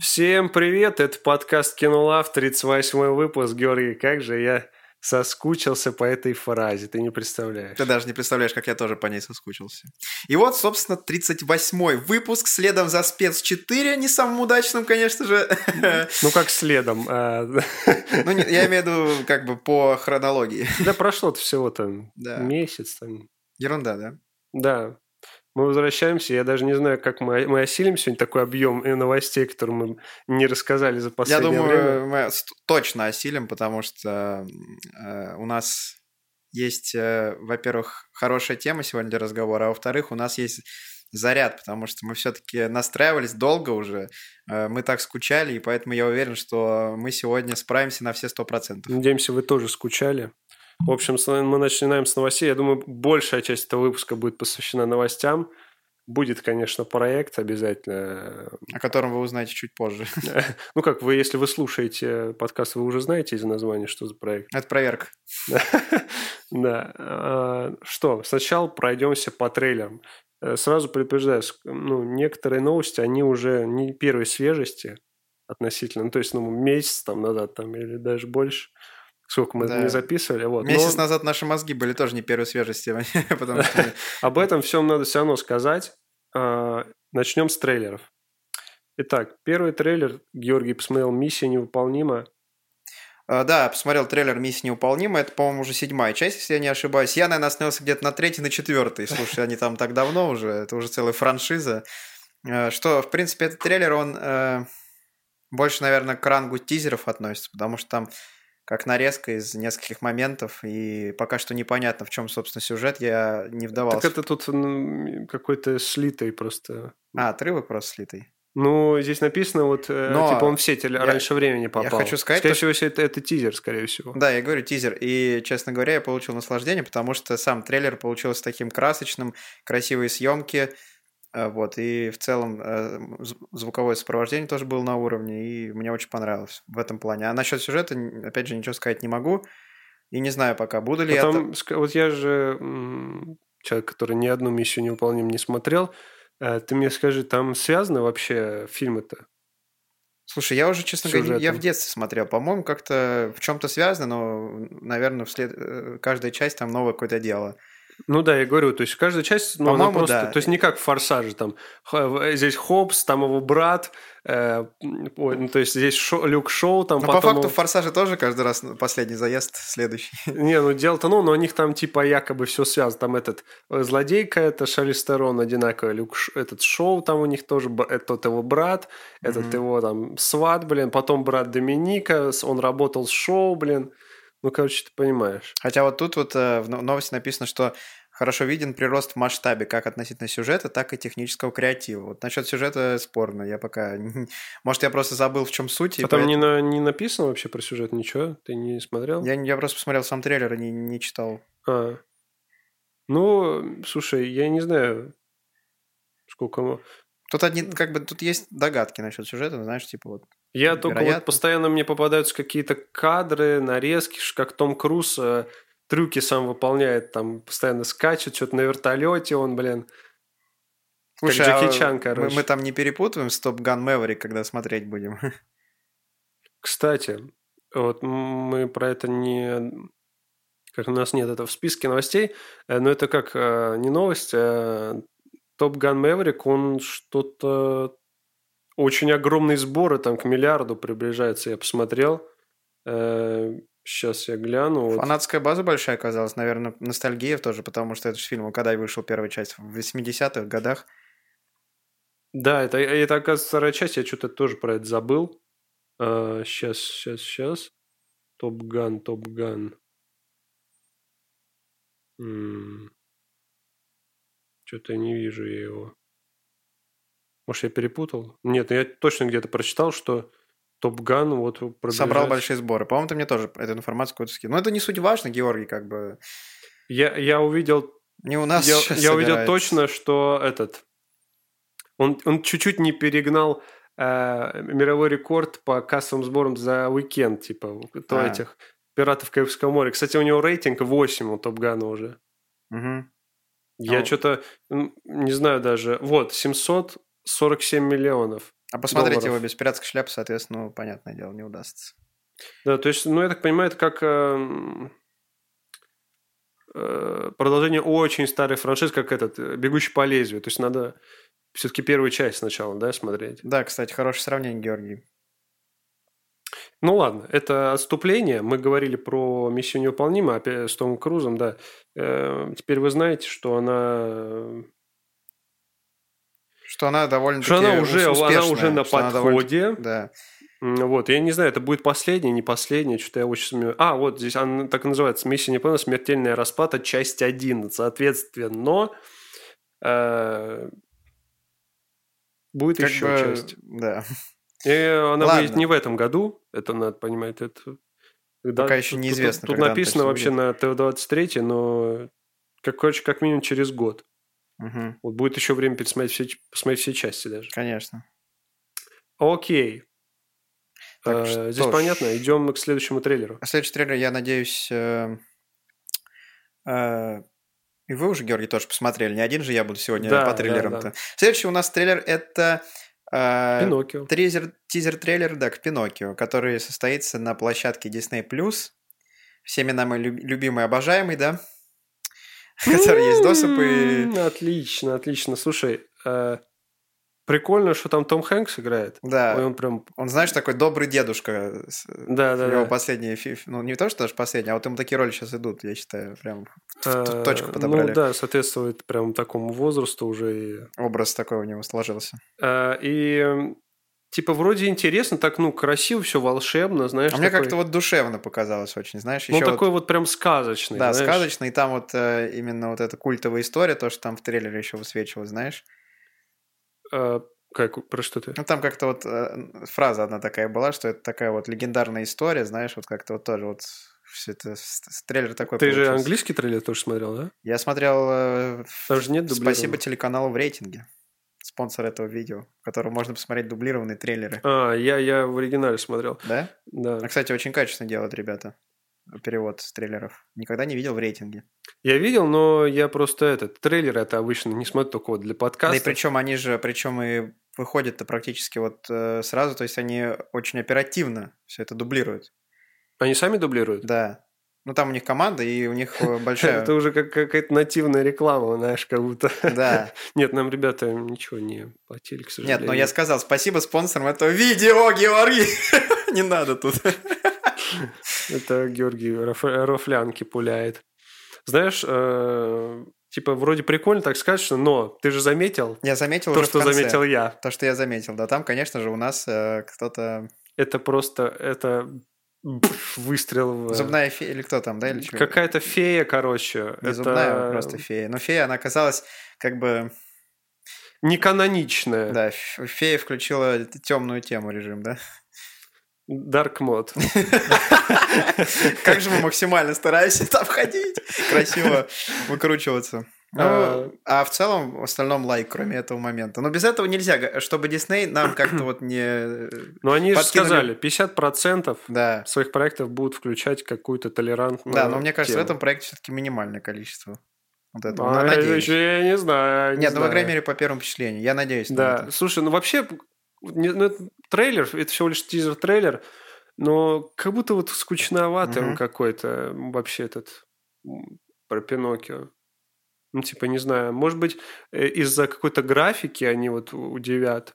Всем привет, это подкаст Кинолав, 38 выпуск. Георгий, как же я соскучился по этой фразе, ты не представляешь. Ты даже не представляешь, как я тоже по ней соскучился. И вот, собственно, 38-й выпуск, следом за спец 4, не самым удачным, конечно же. Ну, как следом? А, ну, я имею в виду, как бы, по хронологии. Да прошло-то всего там месяц. Ерунда, да? Да. Мы возвращаемся, я даже не знаю, как мы, мы осилим сегодня такой объем новостей, которые мы не рассказали за последнее время. Я думаю, мы точно осилим, потому что э, у нас есть, э, во-первых, хорошая тема сегодня для разговора, а во-вторых, у нас есть заряд, потому что мы все-таки настраивались долго уже, э, мы так скучали, и поэтому я уверен, что мы сегодня справимся на все сто процентов. Надеемся, вы тоже скучали. В общем, мы начинаем с новостей. Я думаю, большая часть этого выпуска будет посвящена новостям. Будет, конечно, проект обязательно. О котором вы узнаете чуть позже. Ну как, вы, если вы слушаете подкаст, вы уже знаете из названия, что за проект. Это проверка. Да. А, что, сначала пройдемся по трейлерам. Э, сразу предупреждаю, ну, некоторые новости, они уже не первой свежести относительно, ну, то есть, ну, месяц там назад там или даже больше сколько мы да. не записывали. Вот. Месяц Но... назад наши мозги были тоже не первой свежести. потому что... Об этом всем надо все равно сказать. А, Начнем с трейлеров. Итак, первый трейлер Георгий посмотрел «Миссия невыполнима». Uh, да, посмотрел трейлер «Миссия невыполнима». Это, по-моему, уже седьмая часть, если я не ошибаюсь. Я, наверное, остановился где-то на третьей, на четвертой. Слушай, они там так давно уже. Это уже целая франшиза. Uh, что, в принципе, этот трейлер, он uh, больше, наверное, к рангу тизеров относится, потому что там как нарезка из нескольких моментов, и пока что непонятно, в чем, собственно, сюжет, я не вдавался. Так это тут какой-то слитый просто. А, отрывок просто слитый. Ну, здесь написано, вот, э, Но типа он в сеть я, раньше времени попал. Я хочу сказать... Скорее всего, это, это тизер, скорее всего. Да, я говорю тизер. И, честно говоря, я получил наслаждение, потому что сам трейлер получился таким красочным, красивые съемки, вот, и в целом э, звуковое сопровождение тоже было на уровне, и мне очень понравилось в этом плане. А насчет сюжета, опять же, ничего сказать не могу. И не знаю пока, буду ли Потом, это... Вот я же человек, который ни одну миссию невыполним не смотрел. Э, ты мне скажи, там связаны вообще фильмы-то? Слушай, я уже, честно говоря, я в детстве смотрел. По-моему, как-то в чем-то связано, но, наверное, вслед... Э, каждая часть там новое какое-то дело. Ну да, я говорю, то есть каждая часть, ну, она просто, да. то есть не как в «Форсаже», там, здесь Хопс, там его брат, э, ой, ну, то есть здесь шо, Люк Шоу, там Но потом... по факту в «Форсаже» тоже каждый раз последний заезд, следующий. Не, ну дело-то, ну, но у них там типа якобы все связано, там этот э, злодейка, это Шарли Стерон одинаковый, Люк, этот Шоу там у них тоже, этот его брат, этот mm-hmm. его там сват, блин, потом брат Доминика, он работал с Шоу, блин, ну, короче, ты понимаешь. Хотя вот тут вот э, в новости написано, что хорошо виден прирост в масштабе как относительно сюжета, так и технического креатива. Вот насчет сюжета спорно. Я пока... Может, я просто забыл, в чем суть. А там поэтому... не, на, не написано вообще про сюжет ничего? Ты не смотрел? Я, я просто посмотрел сам трейлер и не, не читал. А. Ну, слушай, я не знаю, сколько... Тут одни, как бы, тут есть догадки насчет сюжета, знаешь, типа вот я Вероятно. только вот постоянно мне попадаются какие-то кадры, нарезки, как Том Круз э, трюки сам выполняет, там постоянно скачет, что-то на вертолете он, блин. Слушай, как Джеки а Чан, короче. Мы, мы там не перепутываем с Топ Ган Мэврик, когда смотреть будем? Кстати, вот мы про это не... Как у нас нет этого в списке новостей, э, но это как э, не новость, а Топ Ган Мэврик, он что-то очень огромные сборы, там к миллиарду приближается, я посмотрел. Сейчас э, я гляну. Фанатская база большая оказалась, наверное, ностальгия тоже, потому что это же фильм, когда вышел первая часть, в 80-х годах. Да, это, это оказывается вторая часть, я что-то тоже про это забыл. сейчас, сейчас, сейчас. Топ-ган, Топ-ган. Что-то не вижу я его. Может, я перепутал? Нет, ну я точно где-то прочитал, что Топ Ган вот Собрал большие сборы. По-моему, ты мне тоже эту информацию какую-то скинул. Но это не суть важно, Георгий, как бы... Я, я увидел... Не у нас Я, я увидел точно, что этот... Он, он чуть-чуть не перегнал э, мировой рекорд по кассовым сборам за уикенд, типа, то а. этих «Пиратов Карибского моря». Кстати, у него рейтинг 8 у Топ Гана уже. Угу. Я ну... что-то не знаю даже. Вот, 700 47 миллионов. А посмотреть долларов. его без пиратской шляпы, соответственно, ну, понятное дело, не удастся. Да, то есть, ну, я так понимаю, это как эм, э, продолжение очень старой франшизы, как этот э, «Бегущий по лезвию». То есть, надо все-таки первую часть сначала, да, смотреть. Да, кстати, хорошее сравнение, Георгий. Ну ладно, это отступление. Мы говорили про миссию невыполнима опять с Томом Крузом, да. Э, Теперь вы знаете, что она, Что она довольно-таки что она уже, она уже на она довольно- подходе. Да. Вот, я не знаю, это будет последняя, не последняя, что-то я очень сомневаюсь. А, вот здесь она так и называется, «Миссия невыполнима. Смертельная расплата. Часть 1». Соответственно, э, будет Как еще бы, часть. Да. И она Ладно. выйдет не в этом году, это надо понимать. Это, да, Пока еще неизвестно, Тут, тут написано вообще на ТВ-23, но как, короче, как минимум через год. Мгм. Вот будет еще время пересмотреть все, посмотреть все части даже. Конечно. Окей. Так, Э, Здесь ж. понятно. Идем к следующему трейлеру. А Следующий трейлер, я надеюсь, э, э, и вы уже, Георгий, тоже посмотрели. Не один же я буду сегодня Да, по да, трейлерам-то. да. Следующий у нас трейлер – это э, Пиноккио. тризер, тизер-трейлер, да, к Пиноккио, который состоится на площадке Disney+. Всеми нами люб- любимый, обожаемый, да? Который есть доступ и... Отлично, отлично. Слушай, э, прикольно, что там Том Хэнкс играет. Да, он прям... он, знаешь, такой добрый дедушка. с- Да, да, Его да. последние, ну не то, что даже последние, а вот ему такие роли сейчас идут, я считаю, прям в Э, точку подобрали. Ну да, соответствует прям такому возрасту уже. И, Образ такой у него сложился. Э, и типа вроде интересно, так, ну, красиво, все волшебно, знаешь. А мне такой- как-то вот душевно показалось очень, знаешь, Ну, такой вот прям сказочный, да, знаешь. сказочно, и там вот э, именно вот эта культовая история, то, что там в трейлере еще высвечивалось, знаешь. Э, как, про что ты? Ну, там как-то вот э, фраза одна такая была, что это такая вот легендарная история, знаешь, вот как-то вот тоже вот все это, трейлер такой Ты же получился. английский трейлер тоже смотрел, да? Я смотрел э, Там же нет дублированного. Спасибо телеканалу в рейтинге, спонсор этого видео, в котором можно посмотреть дублированные трейлеры. А, я, я в оригинале смотрел. Да? Да. А, кстати, очень качественно делают ребята перевод с трейлеров. Никогда не видел в рейтинге. Я видел, но я просто этот трейлер это обычно не смотрю только вот для Да и подкаста. причем они же, причем и выходят-то практически вот э, сразу, то есть они очень оперативно все это дублируют. Они сами дублируют? Да. Ну там у них команда, и у них э, большая... Это уже как какая-то нативная реклама, знаешь, как будто. Да. Нет, нам ребята ничего не платили, к сожалению. Нет, но я сказал спасибо спонсорам этого видео, Георгий! Не надо тут. Это Георгий Рафлянки пуляет. Знаешь, э, типа вроде прикольно так сказать, но ты же заметил Я заметил то, что заметил я. То, что я заметил. Да, там, конечно же, у нас э, кто-то... Это просто это пф, выстрел в... Зубная фея или кто там, да? Или чё? Какая-то фея, короче. Не это зубная, а просто фея. Но фея, она оказалась как бы... не каноничная. Да, фея включила темную тему режим, да? Dark мод. Как же мы максимально стараемся там ходить, красиво выкручиваться. Ну, А. а в целом, в остальном лайк, кроме этого момента. Но без этого нельзя, чтобы Дисней нам как-то вот не... Но они же сказали, 50% Да, своих проектов будут включать какую-то толерантную да, но мне кажется, в тему. этом проекте все-таки минимальное количество. Вот этого. А, Ну, я надеюсь. еще- я не знаю. не Нет, ну, по знаю. крайней мере, по первому впечатлению. Я надеюсь на Да, это. слушай, ну вообще, ну, это трейлер, это всего лишь тизер-трейлер, но как будто вот скучноватый он Мгм. какой-то вообще этот про Пиноккио. Ну, типа, не знаю, может быть, э, из-за какой-то графики они вот удивят.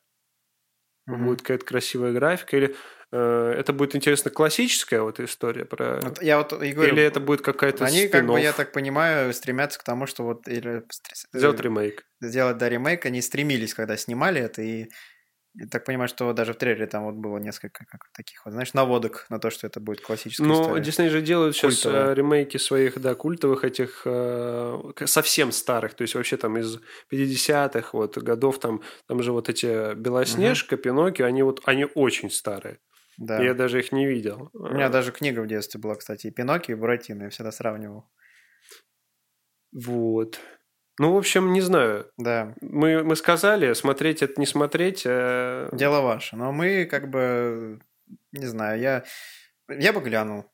Мгм. Будет какая-то красивая графика, или э, это будет интересно классическая вот история про... Вот я вот и говорю, или это будет какая-то они, как бы, спин-офф, я так понимаю, стремятся к тому, что вот или сделать ремейк. сделать да, ремейк, они стремились, когда снимали это, и я так понимаю, что даже в трейлере там вот было несколько как, таких вот, знаешь, наводок на то, что это будет классическая Ну, история. Дисней же делают сейчас э, ремейки своих, да, культовых этих э, совсем старых, то есть вообще там из 50-х вот годов, там, там же вот эти Белоснежка, Пиноккио, они вот, они очень старые. Да. Я даже их не видел. У меня даже книга в детстве была, кстати, и Пиноккио, и Буратино, я всегда сравнивал. Вот. Ну, в общем, не знаю. Да, Мы, мы сказали, смотреть это не смотреть. э, дело ваше. Но мы как бы, не знаю, я, я бы глянул.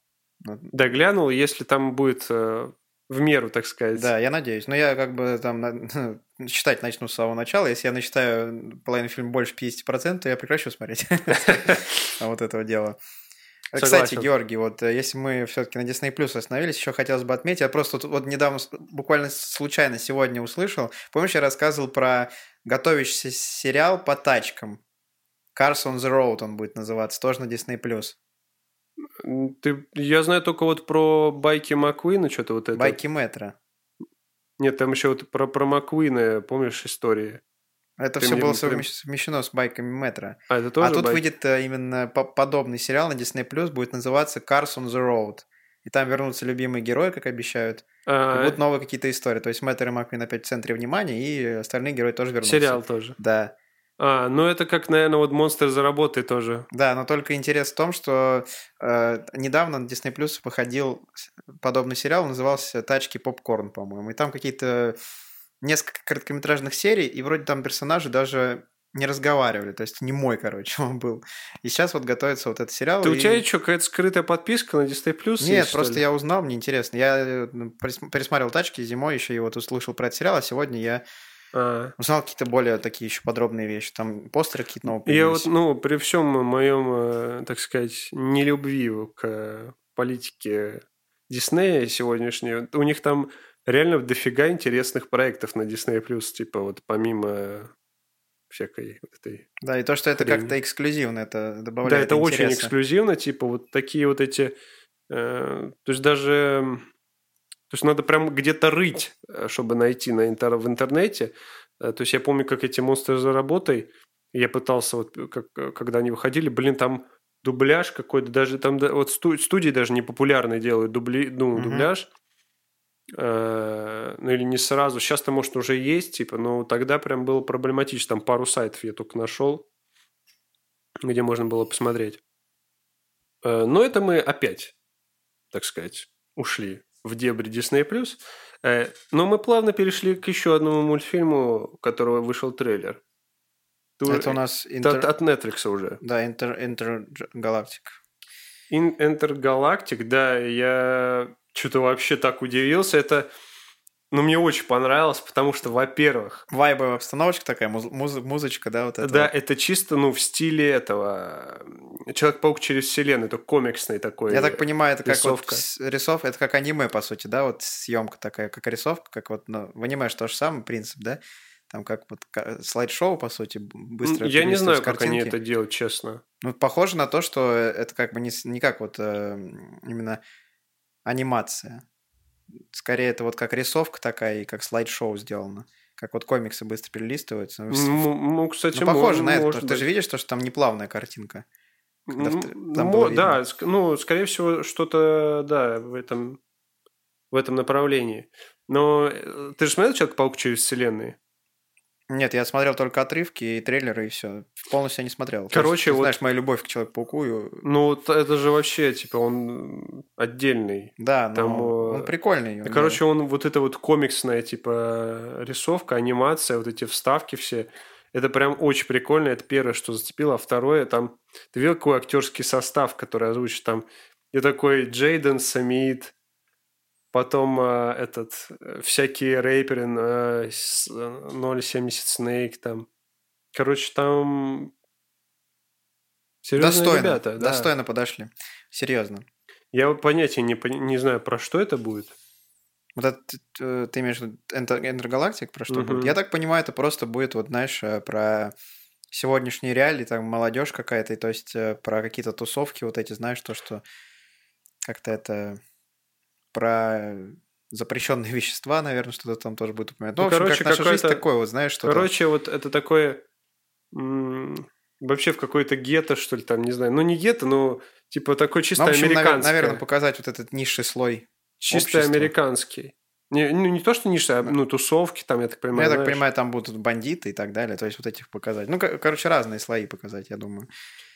Ну, Да, глянул, если там будет э, в меру, так сказать. Да, я надеюсь. Но я как бы там читать начну с самого начала. Если я насчитаю половину фильма больше 50%, то я прекращу смотреть вот этого дела. Кстати, Согласен. Георгий, вот э, если мы все-таки на Disney Plus остановились, еще хотелось бы отметить, я просто вот недавно, буквально случайно сегодня услышал, помнишь, я рассказывал про готовящийся сериал по тачкам? Cars on the Road он будет называться, тоже на Disney Plus. Ты, я знаю только вот про байки Маккуина, что-то вот это. Байки метро. Нет, там еще вот про, про Маккуина, помнишь, истории? Это Ты все было совмещ- совмещено с байками метро. А, это тоже а тут байки? выйдет э, именно по- подобный сериал на Disney Plus, будет называться Cars on the Road. И там вернутся любимые герои, как обещают. И А, будут новые какие-то истории. То есть Мэттер и Маквин опять в центре внимания, и остальные герои тоже вернутся. сериал тоже. Да. А, ну это как, наверное, вот Монстр за работой тоже. Да, но только интерес в том, что э, недавно на Disney Plus выходил подобный сериал, назывался «Тачки попкорн», по-моему. И там какие-то несколько короткометражных серий, и вроде там персонажи даже не разговаривали, то есть не мой, короче, он был. И сейчас вот готовится вот этот сериал. Ты, У и- тебя что, какая-то скрытая подписка на Disney Plus? Нет, есть, просто я узнал, мне интересно. Я э, ну, перес- пересматривал тачки зимой еще и вот услышал про этот сериал, а сегодня я А. узнал какие-то более такие еще подробные вещи. Там постеры какие-то новые Я появились. вот, ну, при всем моем, э, так сказать, нелюбви к э, политике Диснея сегодняшней, у них там реально дофига интересных проектов на Disney+, типа вот помимо всякой вот этой... Да, и то, что это хрень. как-то эксклюзивно, это добавляет Да, это очень интереса. эксклюзивно, типа вот такие вот эти... э, то есть даже... То есть надо прям где-то рыть, э, чтобы найти на интер- в интернете. Э, То есть я помню, как эти монстры за работой, я пытался, вот э, как, когда они выходили, блин, там дубляж какой-то, даже там вот сту- студии даже непопулярные делают дубли, ну, Мгм. дубляж. Э, Ну или не сразу. Сейчас-то, может, уже есть, типа, но тогда прям было проблематично. Там пару сайтов я только нашел, где можно было посмотреть. Э, Но это мы опять, так сказать, ушли в дебри Disney+. Э, Но мы плавно перешли к еще одному мультфильму, у которого вышел трейлер. Ты Это у нас интер... от, от Netflix уже. Да, интер... интергалактик. In Enter Galactic, да, я что-то вообще так удивился. Это, ну, мне очень понравилось, потому что, во-первых, Вайбовая обстановочка такая, муз- муз- музычка, да, вот это. да, вот. это чисто, ну, в стиле этого э, Человек-паук через вселенную, это комиксный такой. Я так понимаю, это как рисовка. вот с- рисов, это как аниме, по сути, да, вот съемка такая, как рисовка, как вот, ну, в аниме же то же самое, принцип, да? Там как вот слайд-шоу, по сути, быстро Я не знаю, как они это делают, честно. Ну, похоже на то, что это как бы не, не как вот э, именно анимация. Скорее, это вот как рисовка такая и как слайд-шоу сделано. Как вот комиксы быстро перелистываются. Ну, Ну, кстати, ну, похоже мо- на это, может ты же видишь, то, что там не плавная картинка. ну, мо- да, ну, скорее всего, что-то, да, в этом, в этом направлении. Но э, ты же смотрел Человек-паук через вселенные? Нет, я смотрел только отрывки и трейлеры, и все. Полностью я не смотрел. Короче, ты вот- знаешь, моя любовь к Человеку-пауку. и- Ну, это же вообще, типа, он отдельный. Да, но Там, он э, прикольный. Да, он, Короче, он вот эта вот комиксная, типа, рисовка, анимация, вот эти вставки все. Это прям очень прикольно. Это первое, что зацепило. А второе, там... Ты видел, какой актерский состав, который озвучит там? И такой Джейден Самит, потом э, этот, э, всякие рэперы, э, с- э, 070 Снейк там. Короче, там... Серьезные достойно, ребята, да. достойно подошли. Серьезно. Я вот понятия не, не знаю, про что это будет. Вот это э, ты имеешь в виду Intergalactic, про что Мгм. будет? Я так понимаю, это просто будет, вот знаешь, э, про сегодняшние реалии, там молодежь какая-то, и то есть э, про какие-то тусовки вот эти, знаешь, то, что как-то это про запрещенные вещества, наверное, что-то там тоже будет упоминать. Ну, Ну, в общем, короче, как наша жизнь такое, вот знаешь, что Короче, вот это такое... Вообще в какой-то гетто, что ли, там, не знаю. Ну, не гетто, но типа такой чисто ну, в общем, американский. наверное, показать вот этот низший слой. чисто общества. американский. Не, ну, не то, что ниши, а ну, тусовки там, я так Ну, понимаю. я так знаешь. понимаю, там будут бандиты и так далее, то есть вот этих показать. Ну, ко- короче, разные слои показать, я думаю.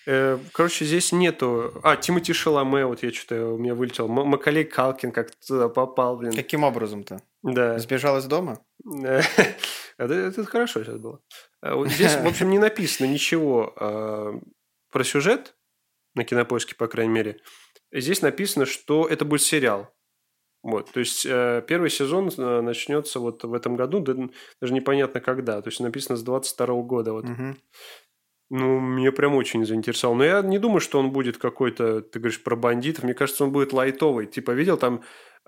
Э, Короче, здесь нету... А, Тимати Шаломе, вот я что-то у меня вылетел. Макалей Калкин как туда попал, блин. Каким образом-то? Да. Сбежал из дома? Это, это хорошо сейчас было. А Здесь, в общем, не написано ничего а, про сюжет, на кинопоиске, по крайней мере. Здесь написано, что это будет сериал. Вот, то есть э, первый сезон э, начнется вот в этом году, да, даже непонятно когда, то есть написано с 22 года. Вот. Мгм. Ну, мне прям очень заинтересовал. Но я не думаю, что он будет какой-то, ты говоришь, про бандитов. Мне кажется, он будет лайтовый. Типа, видел, там,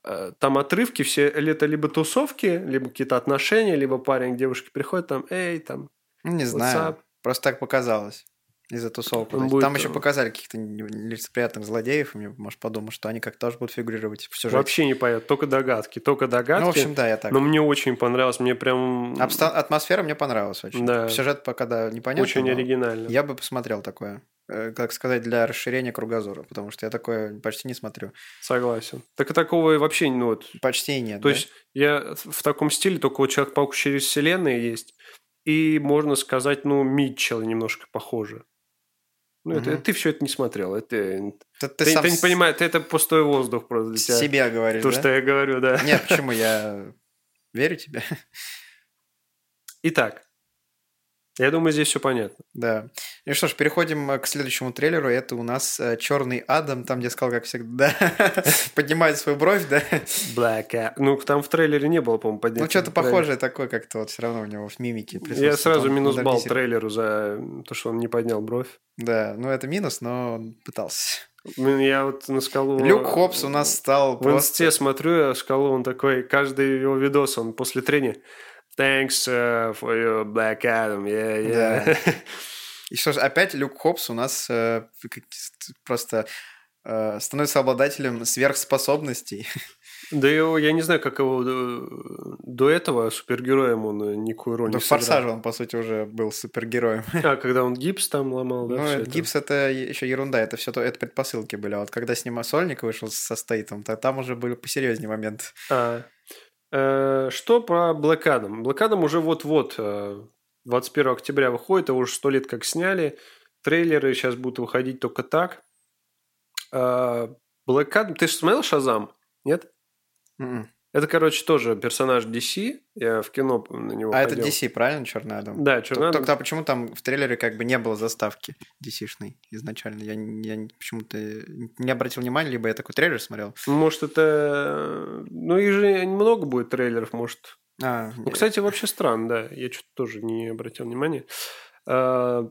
э, там отрывки все, это либо тусовки, либо какие-то отношения, либо парень к девушке приходит, там, эй, там, не знаю. up? Просто так показалось. Из-за этих. будет, Там еще э, показали каких-то не- нелицеприятных злодеев, и мне, может, подумал, что они как-то тоже будут фигурировать в сюжете. Вообще не понятно, только догадки, только догадки. Ну, в общем, да, я так. Но мне очень понравилось, мне прям Обста- Атмосфера мне понравилась очень. Да. Сюжет пока, да, непонятно. очень но оригинально. Я бы посмотрел такое. Э, Как сказать, для расширения кругозора, потому что я такое почти не смотрю. Согласен. Так и такого вообще, ну вот, Почти нет. То да? есть я в таком стиле только вот Человек-паук через вселенные есть. И можно сказать, ну, Митчелл немножко похоже. Ну, это, Мгм. ты все это не смотрел. Это, ты, Ты, ты, сам не с- понимаешь, это пустой воздух просто для тебя. себя говоришь, То, да? что я говорю, да. Нет, почему? Я верю тебе. Итак, я думаю, здесь все понятно. Да. Ну что ж, переходим э, к следующему трейлеру. Это у нас э, Черный Адам, там, где сказал, как всегда, поднимает свою бровь, да? Black. Ну, там в трейлере не было, по-моему, поднятия. Ну, что-то похожее такое, как-то вот все равно у него в мимике. Я сразу минус балл трейлеру за то, что он не поднял бровь. Да, ну это минус, но он пытался. Я вот на скалу... Люк Хопс у нас стал В просто... инсте смотрю, я шкалу, он такой, каждый его видос, он после трения Thanks uh, for your Black Adam, yeah, yeah. И что ж, опять Люк Хопс у нас э, просто э, становится обладателем сверхспособностей. Да его, я не знаю, как его э, до этого супергероем он э, никакую роль Да не сыграл. «Форсаже» он, по сути, уже был супергероем. А, когда он гипс там ломал, да? Ну, это это? гипс это еще ерунда, это все это предпосылки были. А вот когда с ним Сольник вышел со Стейтом, то там уже были посерьезнее моменты. А, что про Black Adam? Black Adam уже вот-вот, э, 21 октября выходит, его уже сто лет как сняли. Трейлеры сейчас будут выходить только так. А, Black Adam... Ты же смотрел Шазам? Нет? Мгм. Это, короче, тоже персонаж DC. Я в кино на него А это ходил. DC, правильно, Черный Адам? Да, Черный Адам. Только почему там в трейлере как бы не было заставки DC-шной изначально? Я, я почему-то не обратил внимания, либо я такой трейлер смотрел. Может, это... Ну, и же много будет трейлеров, может. А, Ну, кстати, вообще странно, да. Я что-то тоже не обратил внимания. А,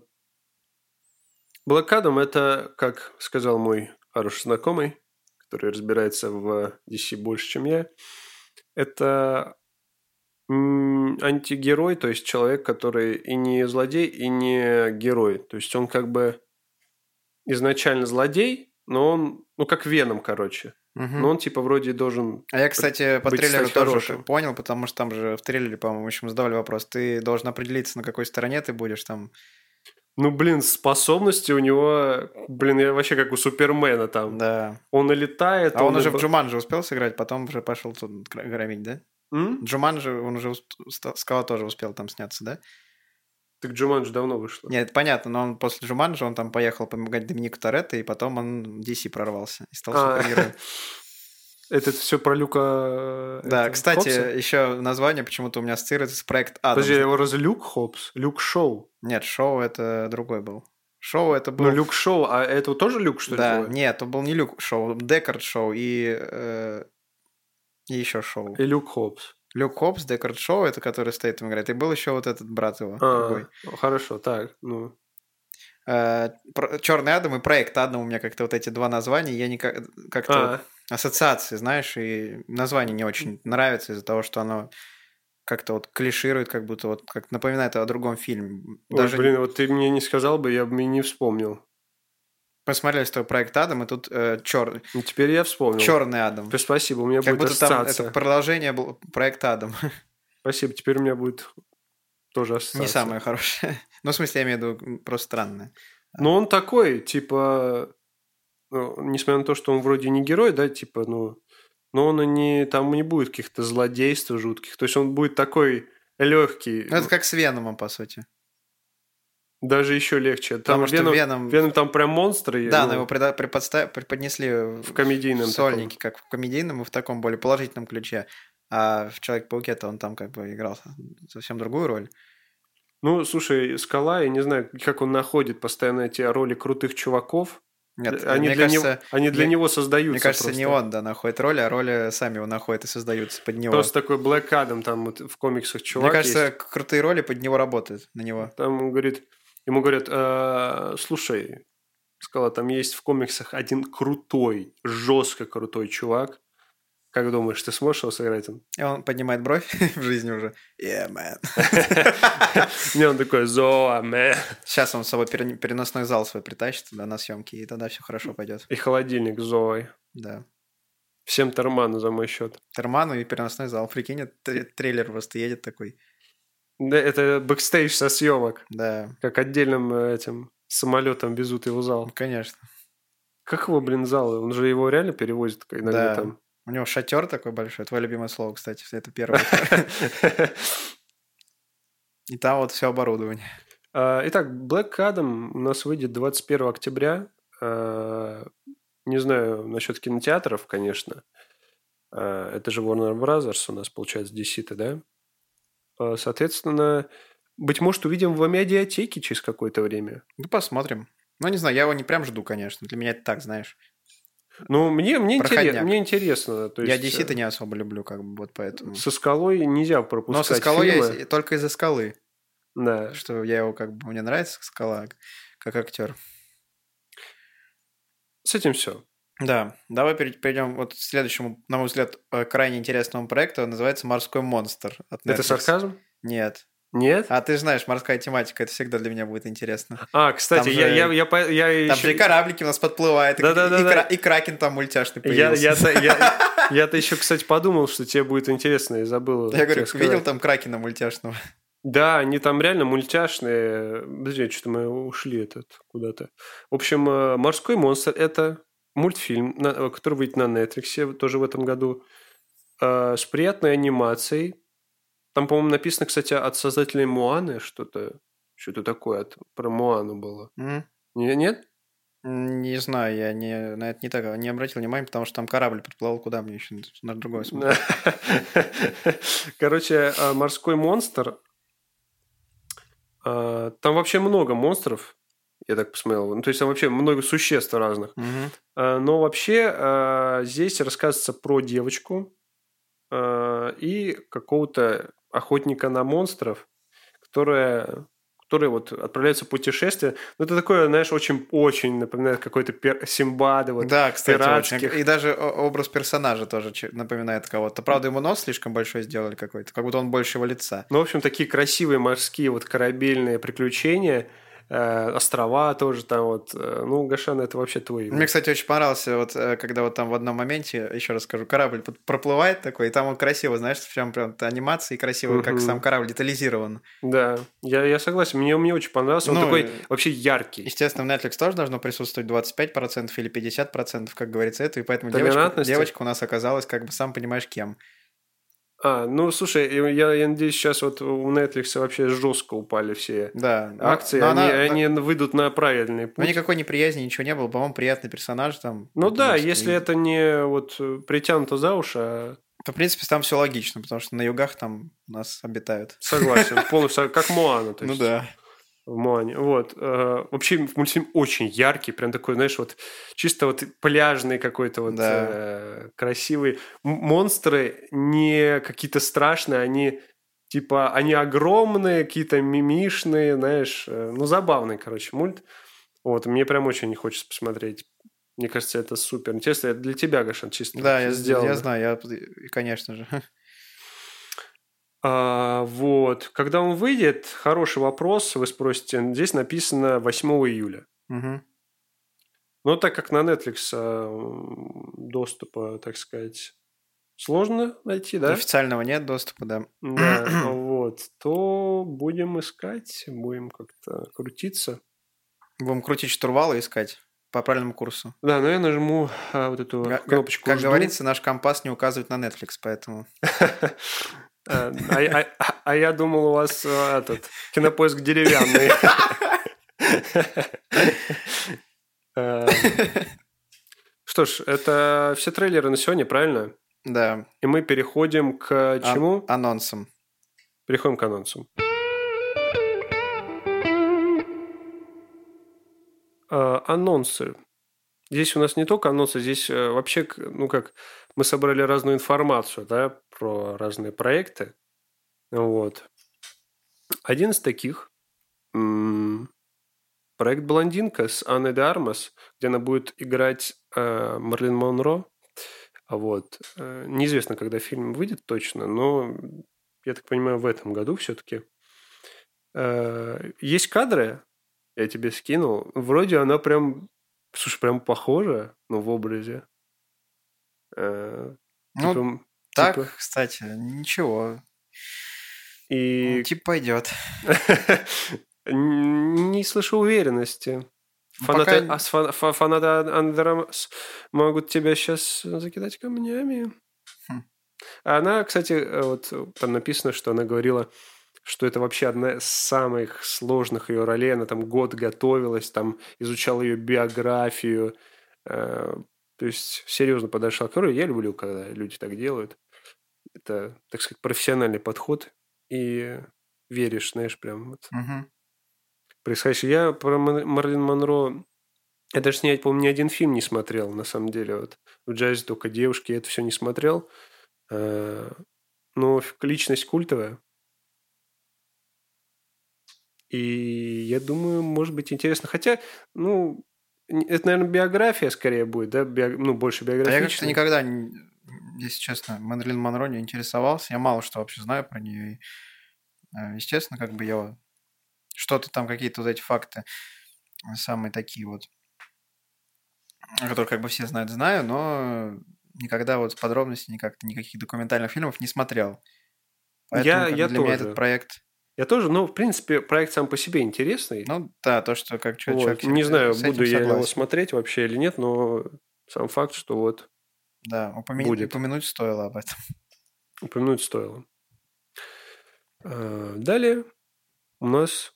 Black Adam – это, как сказал мой хороший знакомый, который разбирается в DC больше, чем я, это антигерой, то есть человек, который и не злодей, и не герой. То есть он как бы изначально злодей, но он, ну, как Веном, короче. мгм. Но он типа вроде должен... А я, кстати, по трейлеру тоже хорошим. понял, потому что там же в трейлере, по-моему, еще мы задавали вопрос. Ты должен определиться, на какой стороне ты будешь там. Ну, блин, способности у него, блин, я вообще как у Супермена там. Да. Он и летает. А он и уже в б- Джуманджи успел сыграть, потом уже пошел тут громить, да? М? Джуманджи, он уже Скала тоже успел там сняться, да? Так Джуманджи давно вышло. Нет, понятно, но он после Джуманджи, он там поехал помогать Доминику Торетто, и потом он в DC прорвался и стал А, супергероем. Это все про Люка... э, Да, это, кстати, Хопса? еще название почему-то у меня ассоциируется с проект Адам. Подожди, его разве Люк Хопс? Люк Шоу. Нет, шоу это другой был. Шоу это был... Ну, Люк Шоу, а это тоже Люк, что ли? да, твой? нет, это был не Люк шоу, Декард шоу и, э, и еще шоу. И Люк Хопс. Люк Хопс, Декард шоу, это который стоит там играет. И был еще вот этот брат его, А, хорошо, так, ну... Черный Адам и проект Адам у меня как-то вот эти два названия, я никак как-то А, вот ассоциации, знаешь, и название не очень нравится из-за того, что оно как-то вот клиширует, как будто вот как напоминает о другом фильме. ой, Даже блин, вот ты мне не сказал бы, я бы и не вспомнил. посмотрели, что проект Адам, и тут черный, Ну, теперь я вспомнил. черный Адам. Теперь Спасибо, у меня Как будет будто там ассоциация. это продолжение был проект Адам. Спасибо, теперь у меня будет тоже ассоциация. Не самое хорошее. Ну, в смысле, я имею в виду просто странное. Но он такой, типа, ну, несмотря на то, что он вроде не герой, да, типа, ну, но он и не, там не будет каких-то злодейств жутких. То есть он будет такой легкий, Ну, это как с Веномом, по сути. даже еще легче. Там Потому что Веном, Веном... Веном там прям монстры. Да, ну, но его преда- преподста- преподнесли в комедийном в сольнике, как в комедийном и в таком более положительном ключе. А в Человек-пауке-то он там как бы играл совсем другую роль. Ну, слушай, Скала, я не знаю, как он находит постоянно эти роли крутых чуваков. Нет, они, мне для, кажется, него, они для мне- него создаются. мне кажется, просто. не он, да, находит роли, а роли сами его находят и создаются под него. Просто такой Блэк Адам, там вот в комиксах чувак Мне кажется, есть. крутые роли под него работают, на него. Там он говорит, ему говорят, «А, слушай, сказала, там есть в комиксах один крутой, жестко крутой чувак. Как думаешь, ты сможешь его сыграть? Он? И он поднимает бровь в жизни уже. Yeah, man. Не, он такой, Zoa, man. Сейчас он с собой пере- переносной зал свой притащит туда на съемки, и тогда все хорошо пойдет. И холодильник Zoa. Да. Всем Teremana за мой счет. Teremana и переносной зал. Прикинь, трейлер просто едет такой. Да, это бэкстейдж со съемок. Да, Как отдельным э, этим самолетом везут его зал. конечно. Как его, блин, зал? Он же его реально перевозит иногда Да. там. У него шатер такой большой. Твое любимое слово, кстати. Это первое. И там вот все оборудование. А, Итак, Black Adam у нас выйдет 21 октября. А, Не знаю насчет кинотеатров, конечно. А, Это же Warner Brothers у нас, получается, DC-то, да? Соответственно, быть может, увидим в медиатеке через какое-то время. Ну, посмотрим. Ну, не знаю, я его не прям жду, конечно. Для меня это так, знаешь. Ну, мне, мне, интерес- мне интересно. То я есть, DC-то не особо люблю, как бы, вот поэтому. э, Со скалой нельзя пропускать Но со скалой я фильмы. из- только из-за скалы. Да. Что я его как бы... Мне нравится скала как актер. С этим все. Да, давай пере- перейдем вот к следующему, на мой взгляд, э, крайне интересному проекту. Он называется «Морской монстр» от Это Netflix. сарказм? Нет. Нет? А ты знаешь, морская тематика, это всегда для меня будет интересно. А, кстати, Там я, же- я, я, по- я Там еще- же и кораблики у нас подплывают, и, Да-да-да-да. и кра- и кракен там мультяшный Я, появился. я, я, я-то еще, кстати, подумал, что тебе будет интересно, и забыл. Я говорю, сказать. видел там кракена мультяшного? Да, они там реально мультяшные. Подожди, что-то мы ушли этот куда-то. В общем, э, «Морской монстр» — это мультфильм, который выйдет на Netflix тоже в этом году, э, с приятной анимацией. Там, по-моему, написано, кстати, от создателей Моаны что-то, что-то такое от, про Моану было. М? Не- Нет? Не знаю, я не, на это не так не обратил внимания, потому что там корабль подплывал куда мне еще на другое смотреть. Короче, а, морской монстр. а, Там вообще много монстров, я так посмотрел. Ну, то есть там вообще много существ разных. А, Но вообще здесь рассказывается про девочку и какого-то охотника на монстров, которая которые вот отправляются в путешествие. Ну, это такое, знаешь, очень-очень напоминает какой-то пер... Симбада. Вот. да, кстати, пиратских. очень. И даже образ персонажа тоже напоминает кого-то. Правда, ему нос слишком большой сделали какой-то, как будто он больше его лица. Ну, в общем, такие красивые морские вот корабельные приключения, острова тоже там вот. э, Ну, Гашан, это вообще твой. Мне, кстати, очень понравился, вот э, когда вот там в одном моменте, еще раз скажу, корабль проплывает такой, и там он красиво, знаешь, прям прям анимации красиво, как Мгм. сам корабль детализирован. Да, я, я согласен. Мне, мне очень понравился. Он Ну, такой э, вообще яркий. Естественно, в Netflix тоже должно присутствовать 25% или 50%, как говорится, это, и поэтому девочка, девочка у нас оказалась, как бы, сам понимаешь, кем. А, ну, слушай, я, я надеюсь, сейчас вот у Netflix вообще жестко упали все Да. акции. но они, она- они выйдут на правильный путь. Ну, никакой неприязни, ничего не было, по-моему, приятный персонаж там. Ну да, если и- это не вот э, притянуто за уши, а В принципе, там все логично, потому что на югах там нас обитают. согласен, полностью как Моана. то Ну есть. да. В Моане. Вот. Э, Вообще мультфильм очень яркий, прям такой, знаешь, вот чисто вот пляжный какой-то вот Да. э, красивый. Монстры не какие-то страшные, они типа, они огромные, какие-то мимишные, знаешь, э, ну, забавный, короче, мульт. Вот, мне прям очень хочется посмотреть. Мне кажется, это супер интересно. Это для тебя, Гашан, чисто Да, я, сделано. я знаю, я, конечно же. А, вот. Когда он выйдет, хороший вопрос, вы спросите. Здесь написано 8 июля. Мгм. Но так как на Netflix а, доступа, так сказать, сложно найти, да? Официального нет доступа, да. Да, вот, то будем искать, будем как-то крутиться. Будем крутить штурвал и искать по правильному курсу. Да, но я нажму а, вот эту Га- кнопочку. Как «Жду». говорится, наш компас не указывает на Netflix, поэтому... А, а- а- а я думал, у вас а, этот кинопоиск деревянный. А, Что ж, это все трейлеры на сегодня, правильно? Да. И мы переходим к ан- чему? Анонсом. Переходим к анонсу. А, Анонсы. здесь у нас не только анонсы, здесь э, вообще, ну как, мы собрали разную информацию, да, про разные проекты. Вот. Один из таких проект «Блондинка» с Анной де Армас, где она будет играть э, Марлин Монро. Вот. Э, неизвестно, когда фильм выйдет точно, но, я так понимаю, в этом году все-таки. Э, есть кадры, я тебе скинул. Вроде она прям, слушай, прям похожа, ну, в образе. Э, ну, типа, так, типа... кстати, ничего. И... Ну, типа пойдет. Не слышу уверенности. Ну, фанаты, пока... а, фанаты Андерамас могут тебя сейчас закидать камнями. Хм. Она, кстати, э, вот там написано, что она говорила, что это вообще одна из самых сложных ее ролей. Она там год готовилась, там изучала ее биографию. Э, то есть серьезно подошла к роли. Я люблю, когда люди так делают. Это, так сказать, профессиональный подход. И веришь, знаешь, прям вот. Угу происходящее. Я про Марлин Монро я даже снять, по-моему, ни один фильм не смотрел, на самом деле. Вот в джазе только девушки, я это все не смотрел. Э, но личность культовая. И я думаю, может быть интересно. Хотя, ну, это, наверное, биография скорее будет, да? Био... Ну, больше биография. А я как-то никогда, если честно, Марлин Монро не интересовался. Я мало что вообще знаю про нее. И, э, естественно, как бы я что-то там, какие-то вот эти факты э, самые такие вот, которые как бы все знают, знаю, но никогда вот подробностей никак никаких документальных фильмов не смотрел. Поэтому я, я для тоже. меня этот проект... Я тоже, ну, в принципе, проект сам по себе интересный. Ну, да, то, что как человек... Вот. Не знаю, буду я его смотреть вообще или нет, но сам факт, что вот Да, упомя... будет. упомянуть стоило об этом. Упомянуть стоило. А, далее у нас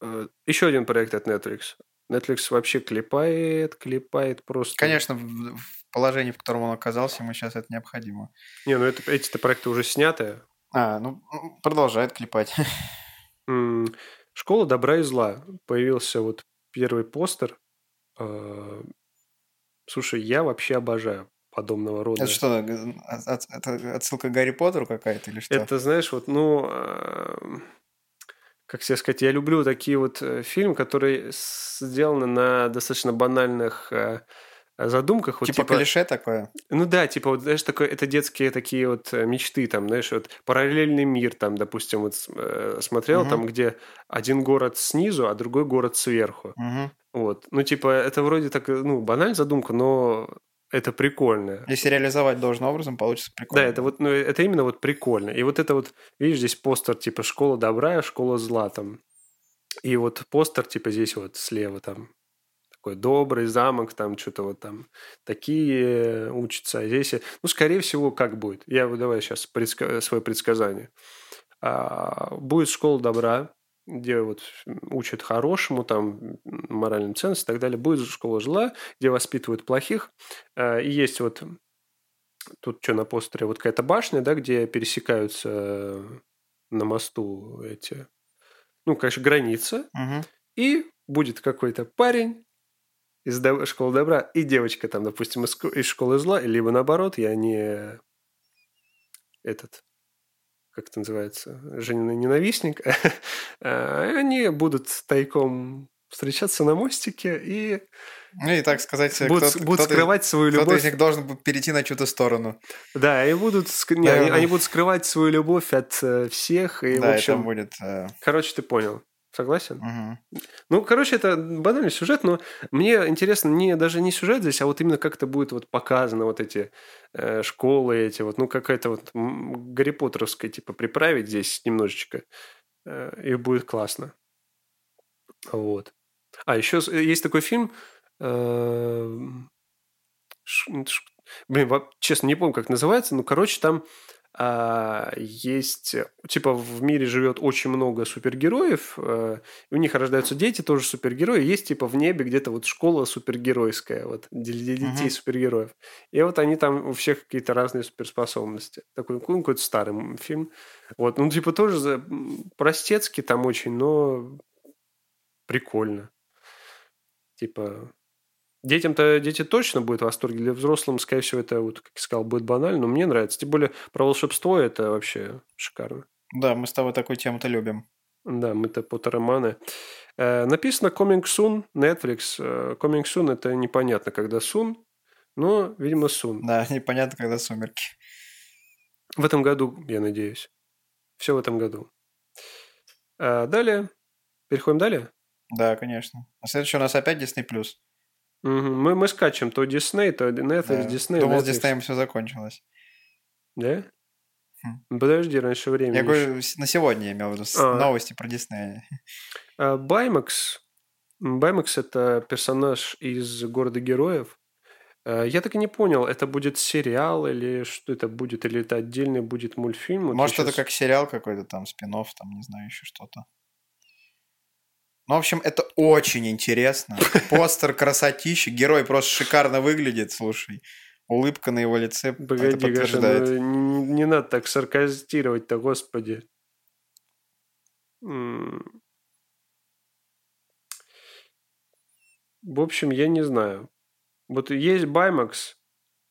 Э, Еще один проект от Netflix. Netflix вообще клепает, клепает просто. Конечно, в, в положении, в котором он оказался, ему сейчас это необходимо. Не, ну это, эти-то проекты уже сняты. А, ну, продолжает клепать. Школа добра и зла. Появился вот первый постер. Слушай, я вообще обожаю подобного рода. Это что, это отсылка к Гарри Поттеру какая-то или что? Это, знаешь, вот, ну, как тебе сказать, я люблю такие вот э, фильмы, которые сделаны на достаточно банальных э, задумках. Вот, типа, типа клише такое? Ну да, типа, вот, знаешь, такое, это детские такие вот э, мечты, там, знаешь, вот параллельный мир, там, допустим, вот э, смотрел, угу. там, где один город снизу, а другой город сверху. Угу. Вот. Ну, типа, это вроде так, ну, банальная задумка, но это прикольно. Если реализовать должным образом, получится прикольно. Да, это вот, ну, это именно вот прикольно. И вот это вот, видишь, здесь постер типа «Школа добра», «Школа зла» там. И вот постер типа здесь вот слева там такой добрый замок, там что-то вот там такие учатся. А здесь, ну, скорее всего, как будет? Я давай сейчас предск... свое предсказание. А, будет «Школа добра», где вот учат хорошему, там, моральным ценностям и так далее. Будет школа зла, где воспитывают плохих. А, и есть вот тут что на постере, вот какая-то башня, да, где пересекаются на мосту эти, ну, конечно, граница. Угу. И будет какой-то парень из школы добра и девочка там, допустим, из школы зла, либо наоборот, я не этот как это называется, Женина ненавистник, а, они будут тайком встречаться на мостике и... Ну и так сказать, будут, кто будут скрывать свою любовь. Кто-то из них должен перейти на чью-то сторону. Да, и будут, не, они, они будут скрывать свою любовь от э, всех. И, да, в общем, это будет... Э, короче, ты понял. Согласен? Угу. Ну, короче, это банальный сюжет, но мне интересно не даже не сюжет здесь, а вот именно как это будет вот показано, вот эти э, школы эти, вот, ну, какая-то вот Гарри Поттеровская, типа, приправить здесь немножечко, э, и будет классно. Вот. А еще есть такой фильм, э, ш, ш, блин, честно, не помню, как называется, но, короче, там а, есть, типа, в мире живет очень много супергероев, э, у них рождаются дети, тоже супергерои, есть, типа, в небе где-то вот школа супергеройская, вот, для детей uh-huh. супергероев. И вот они там, у всех какие-то разные суперспособности. Такой, ну, какой-то старый фильм. Вот, ну, типа, тоже простецкий там очень, но прикольно. Типа, Детям-то дети точно будут в восторге. Для взрослым, скорее всего, это, вот, как я сказал, будет банально, но мне нравится. Тем более про волшебство это вообще шикарно. Да, мы с тобой такую тему-то любим. Да, мы-то поттероманы. Э, написано Coming Soon, Netflix. Э, Coming Soon это непонятно, когда Soon, но, видимо, Soon. Да, непонятно, когда сумерки. В этом году, я надеюсь. Все в этом году. А далее. Переходим далее? Да, конечно. А следующий у нас опять Disney+. Угу. Мы, мы скачем то Disney, то Netflix, Да. Disney. Думал, Netflix. с Диснеем все закончилось. Да? Хм. Подожди, раньше времени. Я еще. говорю, на сегодня я имел в виду А. новости про Диснея. А, Баймакс. Баймакс – это персонаж из «Города героев». А, Я так и не понял, это будет сериал или что это будет, или это отдельный будет мультфильм. Вот Может, я это как сериал какой-то там, спин там, не знаю, еще что-то. Ну, в общем, это очень интересно. Постер красотища, герой просто шикарно выглядит, слушай. Улыбка на его лице это Погоди, Гаша, подтверждает. ну, не, не надо так сарказировать-то, господи. В общем, я не знаю. Вот есть Баймакс,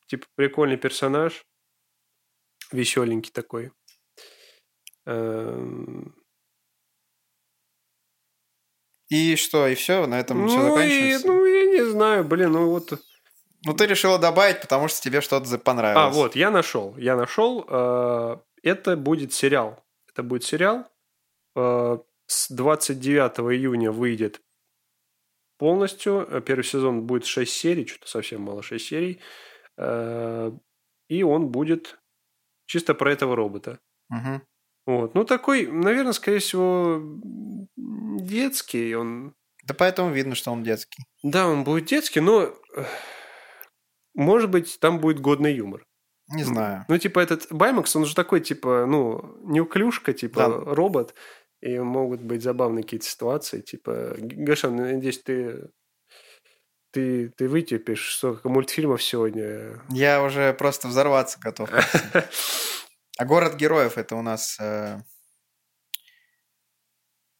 типа прикольный персонаж, веселенький такой. И что, и все, на этом все Ну, и, заканчивается? ну, я не знаю, блин, ну вот... Ну, ты решила добавить, потому что тебе что-то за- А, понравилось. вот, я нашел. Я нашел. э, это будет сериал. Это будет сериал. э, с 29 июня выйдет полностью. Э, Первый сезон будет 6 серий, что-то совсем мало 6 серий. Э, и он будет чисто про этого робота. Мгм. Вот. Ну, такой, наверное, скорее всего, детский. Он... Да поэтому видно, что он детский. Да, он будет детский, но... Может быть, там будет годный юмор. Не знаю. Ну, типа, этот Баймакс, он же такой, типа, ну, неуклюшка, типа, Да. робот. И могут быть забавные какие-то ситуации. Типа, Гашан, надеюсь, ты, ты, ты вытерпишь столько мультфильмов сегодня. Я уже просто взорваться готов. А город героев это у нас э,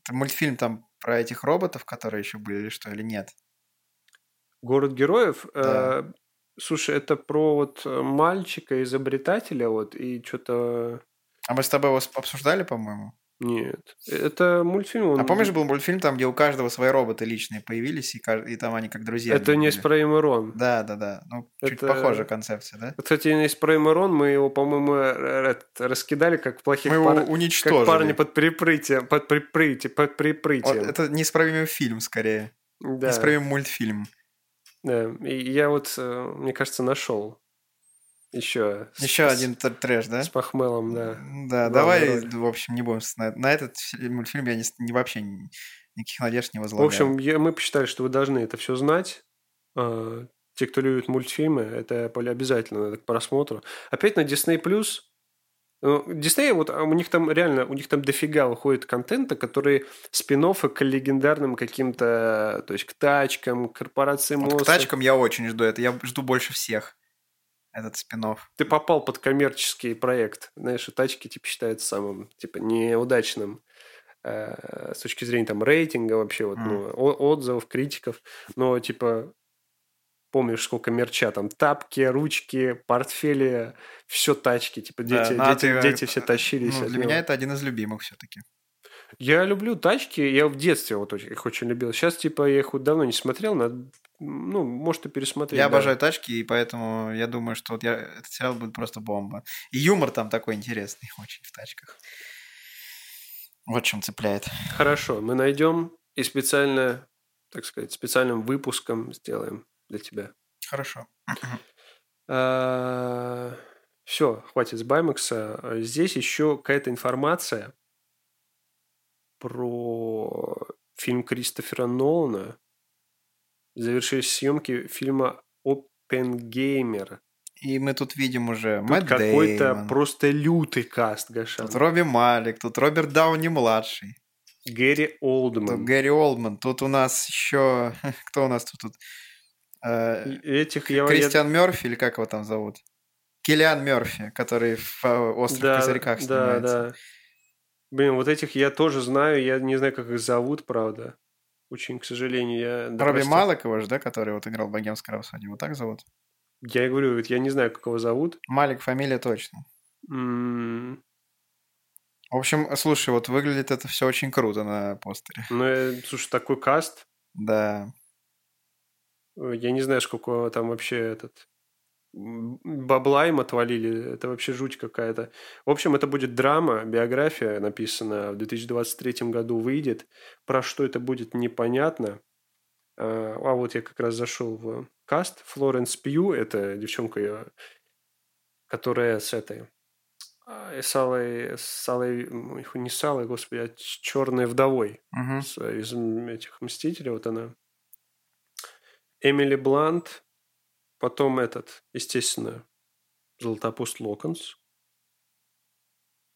это мультфильм там про этих роботов, которые еще были или что, или нет? Город героев. Да. э, слушай, это про вот мальчика-изобретателя, вот, и что-то... А мы с тобой его обсуждали, по-моему. Нет. Это мультфильм. Он... А помнишь, был мультфильм там, где у каждого свои роботы личные появились, и, кажд- и там они как друзья. Это были? неисправимый Рон. Да, да, да. Ну, чуть Это- похожая концепция, да? Вот, Кстати, неисправимый Рон, мы его, по-моему, р- р- раскидали как плохих Мы его пар- уничтожили. Как парни под припрытием, под припрытием, под Вот припрытием. это неисправимый фильм, скорее. да, Неисправимый мультфильм. да. И я вот, э, мне кажется, нашел еще. Еще с- один тр- трэш, да? С Пахмелом, да. Да, Главная давай, роль. в общем, не будем на, на этот фи- мультфильм я не, не- вообще ни- никаких надежд не В возлагаю. общем, я- мы посчитали, что вы должны это все знать. А, Те, кто любит мультфильмы, это обязательно надо к просмотру. Опять на Disney+. Ну, Disney, вот а у них там реально, у них там дофига выходит контента, который спин к легендарным каким-то, то есть к тачкам, к корпорации Вот к тачкам я очень жду это. Я жду больше всех этот спин Ты попал под коммерческий проект. Знаешь, и тачки типа считаются самым типа неудачным э, с точки зрения там рейтинга вообще вот Мгм. ну, отзывов критиков. Но типа помнишь сколько мерча там тапки, ручки, портфели, все тачки, типа Да, дети, ну, а дети, ты, дети э, все тащились. Ну, для него. меня это один из любимых все-таки. Я люблю тачки, я в детстве вот их очень любил. Сейчас типа я их вот давно не смотрел, надо, ну может и пересмотреть. Я да. обожаю тачки, и поэтому я думаю, что вот я, этот сериал будет просто бомба. И юмор там такой интересный очень в тачках. Вот чем цепляет. Хорошо, мы найдем и специально, так сказать, специальным выпуском сделаем для тебя. Хорошо. Все, хватит с Баймакса. Здесь еще какая-то информация про фильм Кристофера Нолана. Завершились съемки фильма «Оппенгеймер». И мы тут видим уже Тут Мэтт какой-то просто лютый каст, Гашан. Тут Робби Малик, тут Роберт Дауни-младший. Гэри Тут Олдман. Гэри Олдман. Тут у нас еще... Кто у нас тут? тут? Э, Этих я... Кристиан Мерфи, или как его там зовут? Киллиан Мерфи, который в э, «Острых козырьках» да, снимается. да. Блин, вот этих я тоже знаю, я не знаю, как их зовут, правда. Очень, к сожалению, я... Робби прости- Малек его же, да, который вот играл в «Богемской рапсодии», вот так зовут? Я и говорю, вот я не знаю, как его зовут. Малик фамилия точно. М, В общем, слушай, вот выглядит это все очень круто на постере. Ну, э, слушай, такой каст. Да. э, Я не знаю, сколько там вообще этот бабла им отвалили. Это вообще жуть какая-то. В общем, это будет драма, биография написана. В 2023 году выйдет. Про что это будет, непонятно. А а вот я как раз зашел в каст. Флоренс Пью, это девчонка, э, которая с этой... а, с Алой, с Алой, не с Алой, господи, а с Черной вдовой Мгм. с- из м, этих Мстителей, вот она. Эмили Блант, потом этот, естественно, Золотопуст Локонс.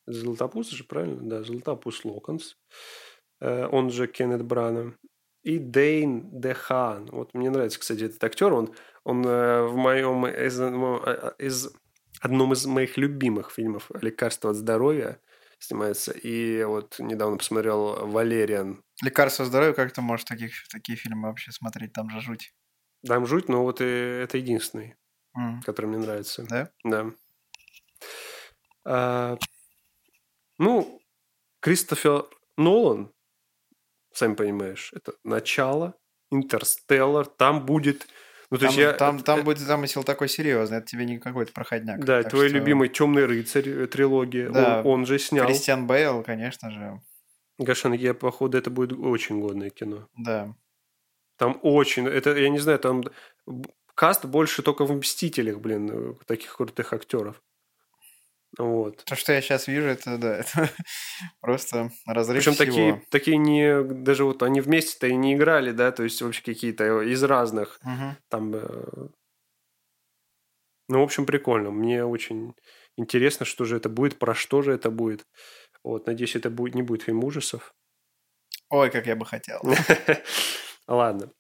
Золотопуст же, правильно? Да, Золотопуст Локонс. Э, Он же Кеннет Брана. И Дейн Дехан. Вот мне нравится, кстати, этот актер. Он, он э, в моем из, э, из одном из моих любимых фильмов «Лекарство от здоровья» снимается. И вот недавно посмотрел «Валериан». Лекарство здоровья, как ты можешь таких, такие фильмы вообще смотреть? Там же жуть. Там жуть, но вот и это единственный, М, который мне нравится. Да? Да. А, ну, Кристофер Нолан, сами понимаешь, это начало, Интерстеллар, там будет... Ну, то Там, есть я, там, там э, будет замысел такой серьезный, это тебе не какой-то проходняк. Да, твой что любимый Темный рыцарь э, трилогия, Да. он, он же снял. Кристиан Бейл, конечно же, Гашан, я, походу, это будет очень годное кино. да. Там очень... Это, я не знаю, там каст больше только в «Мстителях», блин, таких крутых актеров. Вот. То, что я сейчас вижу, это, да, это просто разрыв Причем всего. такие, такие не... Даже вот они вместе-то и не играли, да, то есть вообще какие-то из разных Мгм. там... э, Ну, в общем, прикольно. Мне очень интересно, что же это будет, про что же это будет. Вот, надеюсь, это будет, не будет фильм ужасов. Ой, как я бы хотел. Ладно.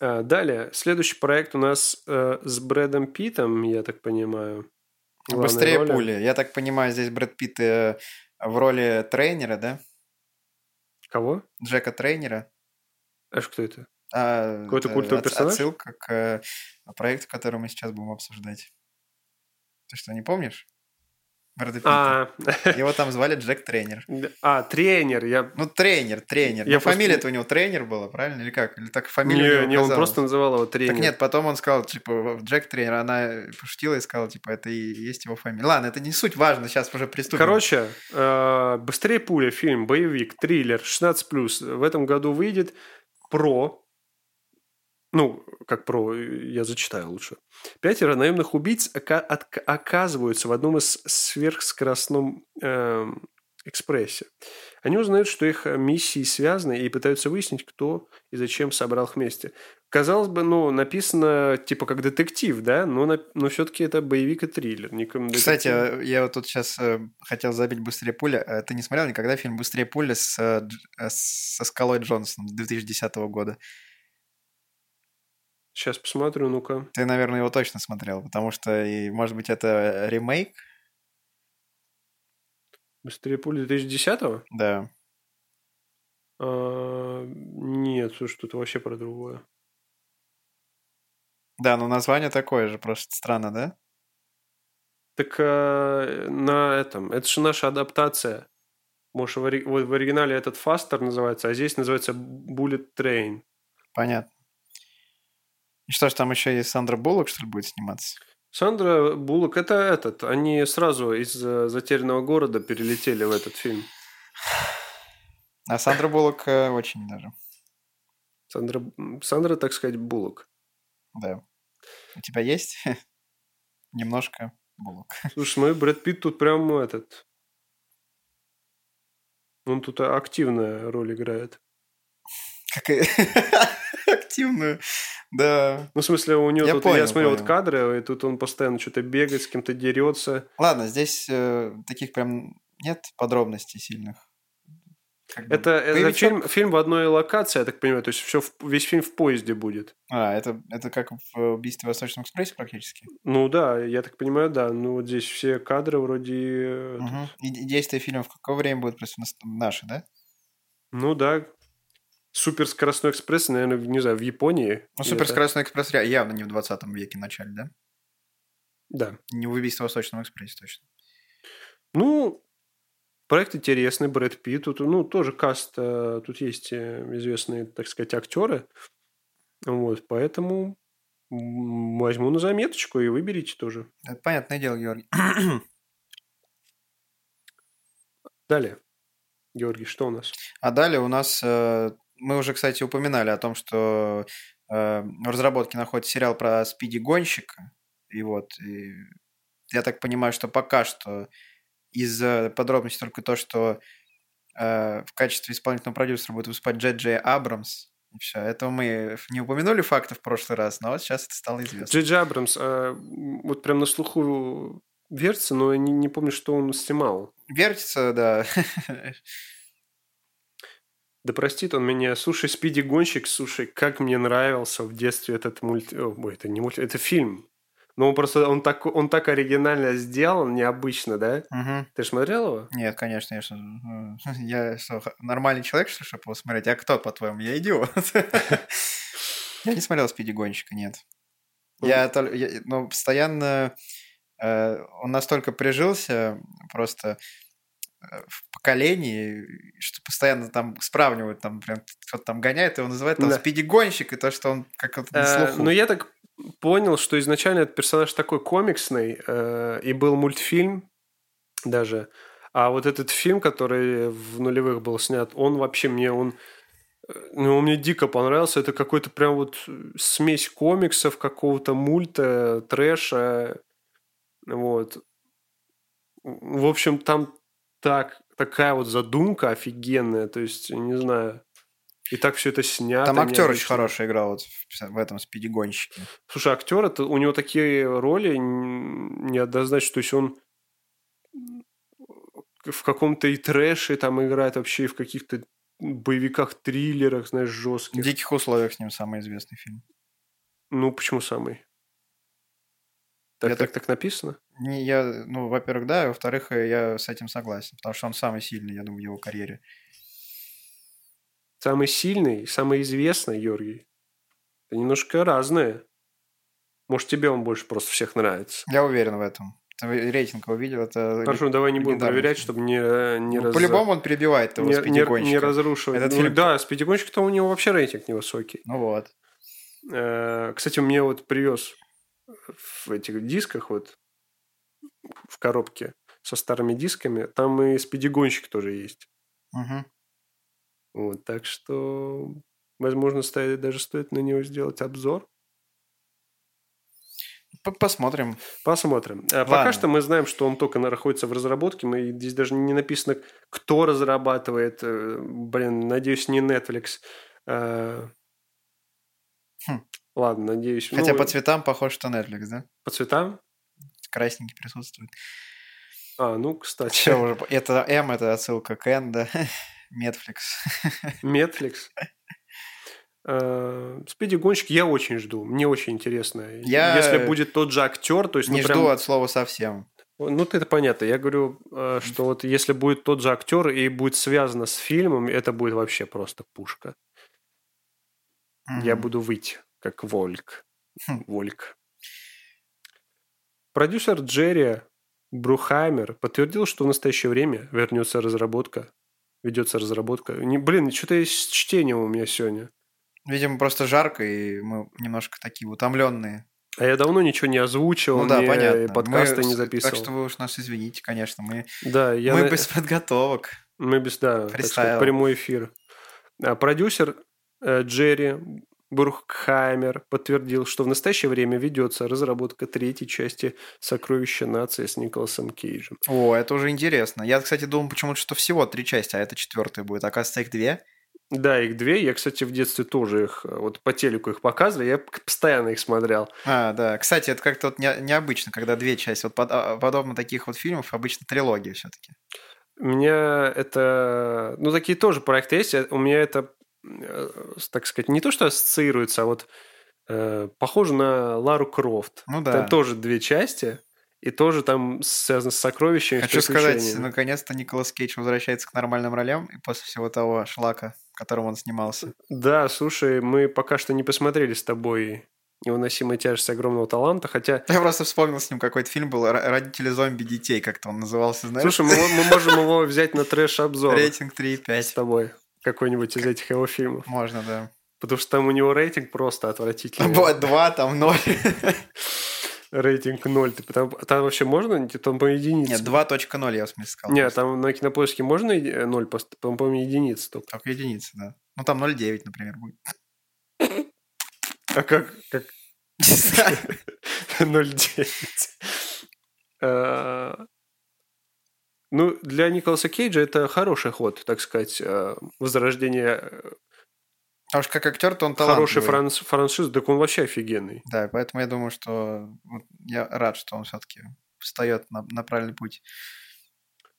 А, Далее, следующий проект у нас э, с Брэдом Питтом, я так понимаю. Быстрее роли. пули. Я так понимаю, здесь Брэд Питт э, в роли тренера, да? Кого? Джека тренера. Аж кто это? А, Какой-то это культовый от- персонаж? Отсылка к э, проекту, который мы сейчас будем обсуждать. Ты что, не помнишь? Брэда Питта. А, Его там звали Джек Тренер. а, тренер. Я... Ну, тренер, тренер. Я Ну, фамилия-то у него тренер была, правильно? Или как? Или так фамилия Не, не, он просто называл его тренер. Так нет, потом он сказал, типа, Джек тренер, она пошутила и сказала, типа, это и есть его фамилия. Ладно, это не суть важно, сейчас уже приступим. Короче, э, «Быстрее пуля» фильм, боевик, триллер, 16+. В этом году выйдет про... Ну, как про, я зачитаю лучше. Пятеро наемных убийц ока- отка- оказываются в одном из сверхскоростном эм, экспрессе. Они узнают, что их миссии связаны и пытаются выяснить, кто и зачем собрал их вместе. Казалось бы, ну, написано типа как детектив, да, но, на- но все-таки это боевик и триллер. не Кстати, э, я вот тут сейчас хотел забить «Быстрее пуля». Э, Ты не смотрел никогда фильм «Быстрее пуля» с, э, э, со Скалой Джонсоном 2010 года? Сейчас посмотрю, ну-ка. Ты, наверное, его точно смотрел, потому что, и, может быть, это ремейк? Быстрее пули 2010-го? Да. А, нет, слушай, тут вообще про другое. Да, но название такое же, просто странно, да? Так а, на этом, это же наша адаптация. Может, в, ори- вот в оригинале этот Фастер называется, а здесь называется Bullet Train. Понятно. И что ж, там еще и Сандра Буллок, что ли, будет сниматься? Сандра Буллок, это этот. Они сразу из э, затерянного города перелетели в этот фильм. А Сандра Буллок э, очень даже, Сандра, Сандра, так сказать, Буллок. да. У тебя есть немножко Буллок? Слушай, мой Брэд Питт тут прям этот... Он тут активная роль играет. Как и- активную, да. Ну, в смысле, у него Я тут, понял, я смотрю вот кадры, и тут он постоянно что-то бегает, с кем-то дерется. Ладно, здесь э, таких прям нет подробностей сильных. Как бы Это, это фильм, фильм в одной локации, я так понимаю, то есть все, весь фильм в поезде будет. А, это, это как в «Убийстве в Восточном экспрессе» практически? Ну да, я так понимаю, да. Ну вот здесь все кадры вроде... э, Мгм. И действие фильма в какое время будет? Просто нас- наши, да? Ну да. Суперскоростной экспресс, наверное, не знаю, в Японии. Ну, суперскоростной экспресс ре- явно не в 20 веке начале, да? это- Да. Не в убийство в Восточном экспрессе, точно. Ну, проект интересный, Брэд Питт. Тут, ну, тоже каст, э, тут есть э, известные, так сказать, актеры. Вот, поэтому возьму на заметочку и выберите тоже. Это понятное дело, Георгий. Далее. Георгий, что у нас? А далее у нас... э, Мы уже, кстати, упоминали о том, что э, в разработке находится сериал про спиди-гонщика. И вот, и я так понимаю, что пока что из э, подробностей только то, что э, в качестве исполнительного продюсера будет выступать Джей Джей Абрамс. И все. Этого мы не упомянули факты в прошлый раз, но вот сейчас это стало известно. Джей Джей Абрамс, м, вот прям на слуху вертится, но я не, не помню, что он снимал. Вертится, да. Да простит он меня. Слушай, Спиди Гонщик, слушай, как мне нравился в детстве этот мульт... Ой, это не мульт, это фильм. Но он просто, он так, он так оригинально сделан, необычно, да? Мгм. Ты же смотрел его? Нет, конечно, ну, я что, нормальный человек, что чтобы его смотреть? А кто, по-твоему? Я идиот. Я не смотрел «Спиди гонщика», нет. Я, тол- я- ну, постоянно... э, Он настолько прижился просто в поколении, что постоянно там сравнивают, там прям кто-то там гоняет, его называют там Да. «Спиди гонщик», и то, что он как вот на Э, слуху. Но я так понял, что изначально этот персонаж такой комиксный, э, и был мультфильм даже. А вот этот фильм, который в нулевых был снят, он вообще мне, он, э, ну, он мне дико понравился. Это какой-то прям вот смесь комиксов, какого-то мульта, трэша. Вот. В общем, там так, такая вот задумка офигенная. То есть, не знаю, и так все это снято. Там актер очень хороший играл вот в в этом «Спиди гонщике». Слушай, актер, это, у него такие роли неоднозначно, то есть он в каком-то и трэше там играет, вообще и в каких-то боевиках, триллерах, знаешь, В жестких. «Диких условиях» с ним самый известный фильм. Ну, почему самый? Так, Я так, так- так написано? Не, я, ну, во-первых, да, и во-вторых, э, я с этим согласен, потому что он самый сильный, я думаю, в его карьере. Самый сильный, самый известный, Георгий. Это немножко разные. Может, тебе он больше просто всех нравится. Я уверен в этом. Ты рейтинг его видел, это... Хорошо, давай не будем проверять, чтобы не, не Ну, раз- По-любому он перебивает того не, не, спидигонщика. не разрушивать. Этот Ну, фильм- Да, спидигонщик-то у него вообще рейтинг невысокий. Ну вот. Э, Кстати, мне вот привез в этих дисках вот в коробке со старыми дисками, там и спидигонщик тоже есть. Мгм. Вот, так что, возможно, стоит, даже стоит на него сделать обзор. Посмотрим. Посмотрим. Э, Пока что мы знаем, что он только находится в разработке. Мы, здесь даже не написано, кто разрабатывает. Э, Блин, надеюсь, не Netflix. Э, Хм. Ладно, надеюсь. Хотя ну, по цветам похож, что Netflix, да? по цветам? Красненький присутствует. А, ну, кстати. Все уже. Это М, это отсылка к N, да? Netflix. Netflix. Э, Спиди гонщик я очень жду. Мне очень интересно. Я Если будет тот же актер, то есть Не ну, жду прям- от слова совсем. Ну, это понятно. Я говорю, э, что вот если будет тот же актер и будет связано с фильмом, это будет вообще просто пушка. Я Мгм. буду выть, как Вольк. Хм. Вольк. Продюсер Джерри Брухаймер подтвердил, что в настоящее время вернется разработка, ведется разработка. Не, блин, что-то есть с чтением у меня сегодня. Видимо, просто жарко, и мы немножко такие утомленные. А я давно ничего не озвучивал, Ну да, ни понятно. подкасты Мы не записывал. Так что вы уж нас извините, конечно. Мы, Да, я мы на- без подготовок. Мы без, да, так Фристайл. прямой эфир. А продюсер э, Джерри Бурхаймер подтвердил, что в настоящее время ведется разработка третьей части «Сокровища нации» с Николасом Кейджем. О, это уже интересно. Я, кстати, думал почему-то, что всего три части, а это четвертая будет. Оказывается, их две. Да, их две. Я, кстати, в детстве тоже их, э, вот по телеку их показывали, я постоянно их смотрел. А, да. Кстати, это как-то вот не- необычно, когда две части. Вот а, подобно таких вот фильмов обычно трилогия все-таки. У меня это... Ну, такие тоже проекты есть. У меня это, так сказать, не то, что ассоциируется, а вот э, похоже на Лару Крофт. Ну да. Там тоже две части, и тоже там связано с сокровищами. Хочу сказать, наконец-то Николас Кейдж возвращается к нормальным ролям и после всего того шлака. в котором он снимался. Да, слушай, мы пока что не посмотрели с тобой «Невыносимая тяжесть огромного таланта», хотя... Я просто вспомнил с ним какой-то фильм был «Родители зомби детей», как-то он назывался, знаешь? Слушай, мы, мы можем его взять на трэш-обзор. Рейтинг 3,5. С тобой. Какой-нибудь из этих его фильмов. Можно, да. Потому что там у него рейтинг просто отвратительный. Вот, два, там ноль. Рейтинг ноль. Ты, там, там вообще можно? Там по единице. Нет, 2.0 я в смысле сказал. Нет, там на кинопоиске можно ноль, по-моему, единица только. Только единица, да. Ну, там 0.9, например, будет. А как? как? 0.9. Ну, для Николаса Кейджа это хороший ход, так сказать, а, возрождение а уж как актер, то он талантливый. Хороший франш... франшиз, так он вообще офигенный. Да, поэтому я думаю, что я рад, что он все-таки встает на, на правильный путь.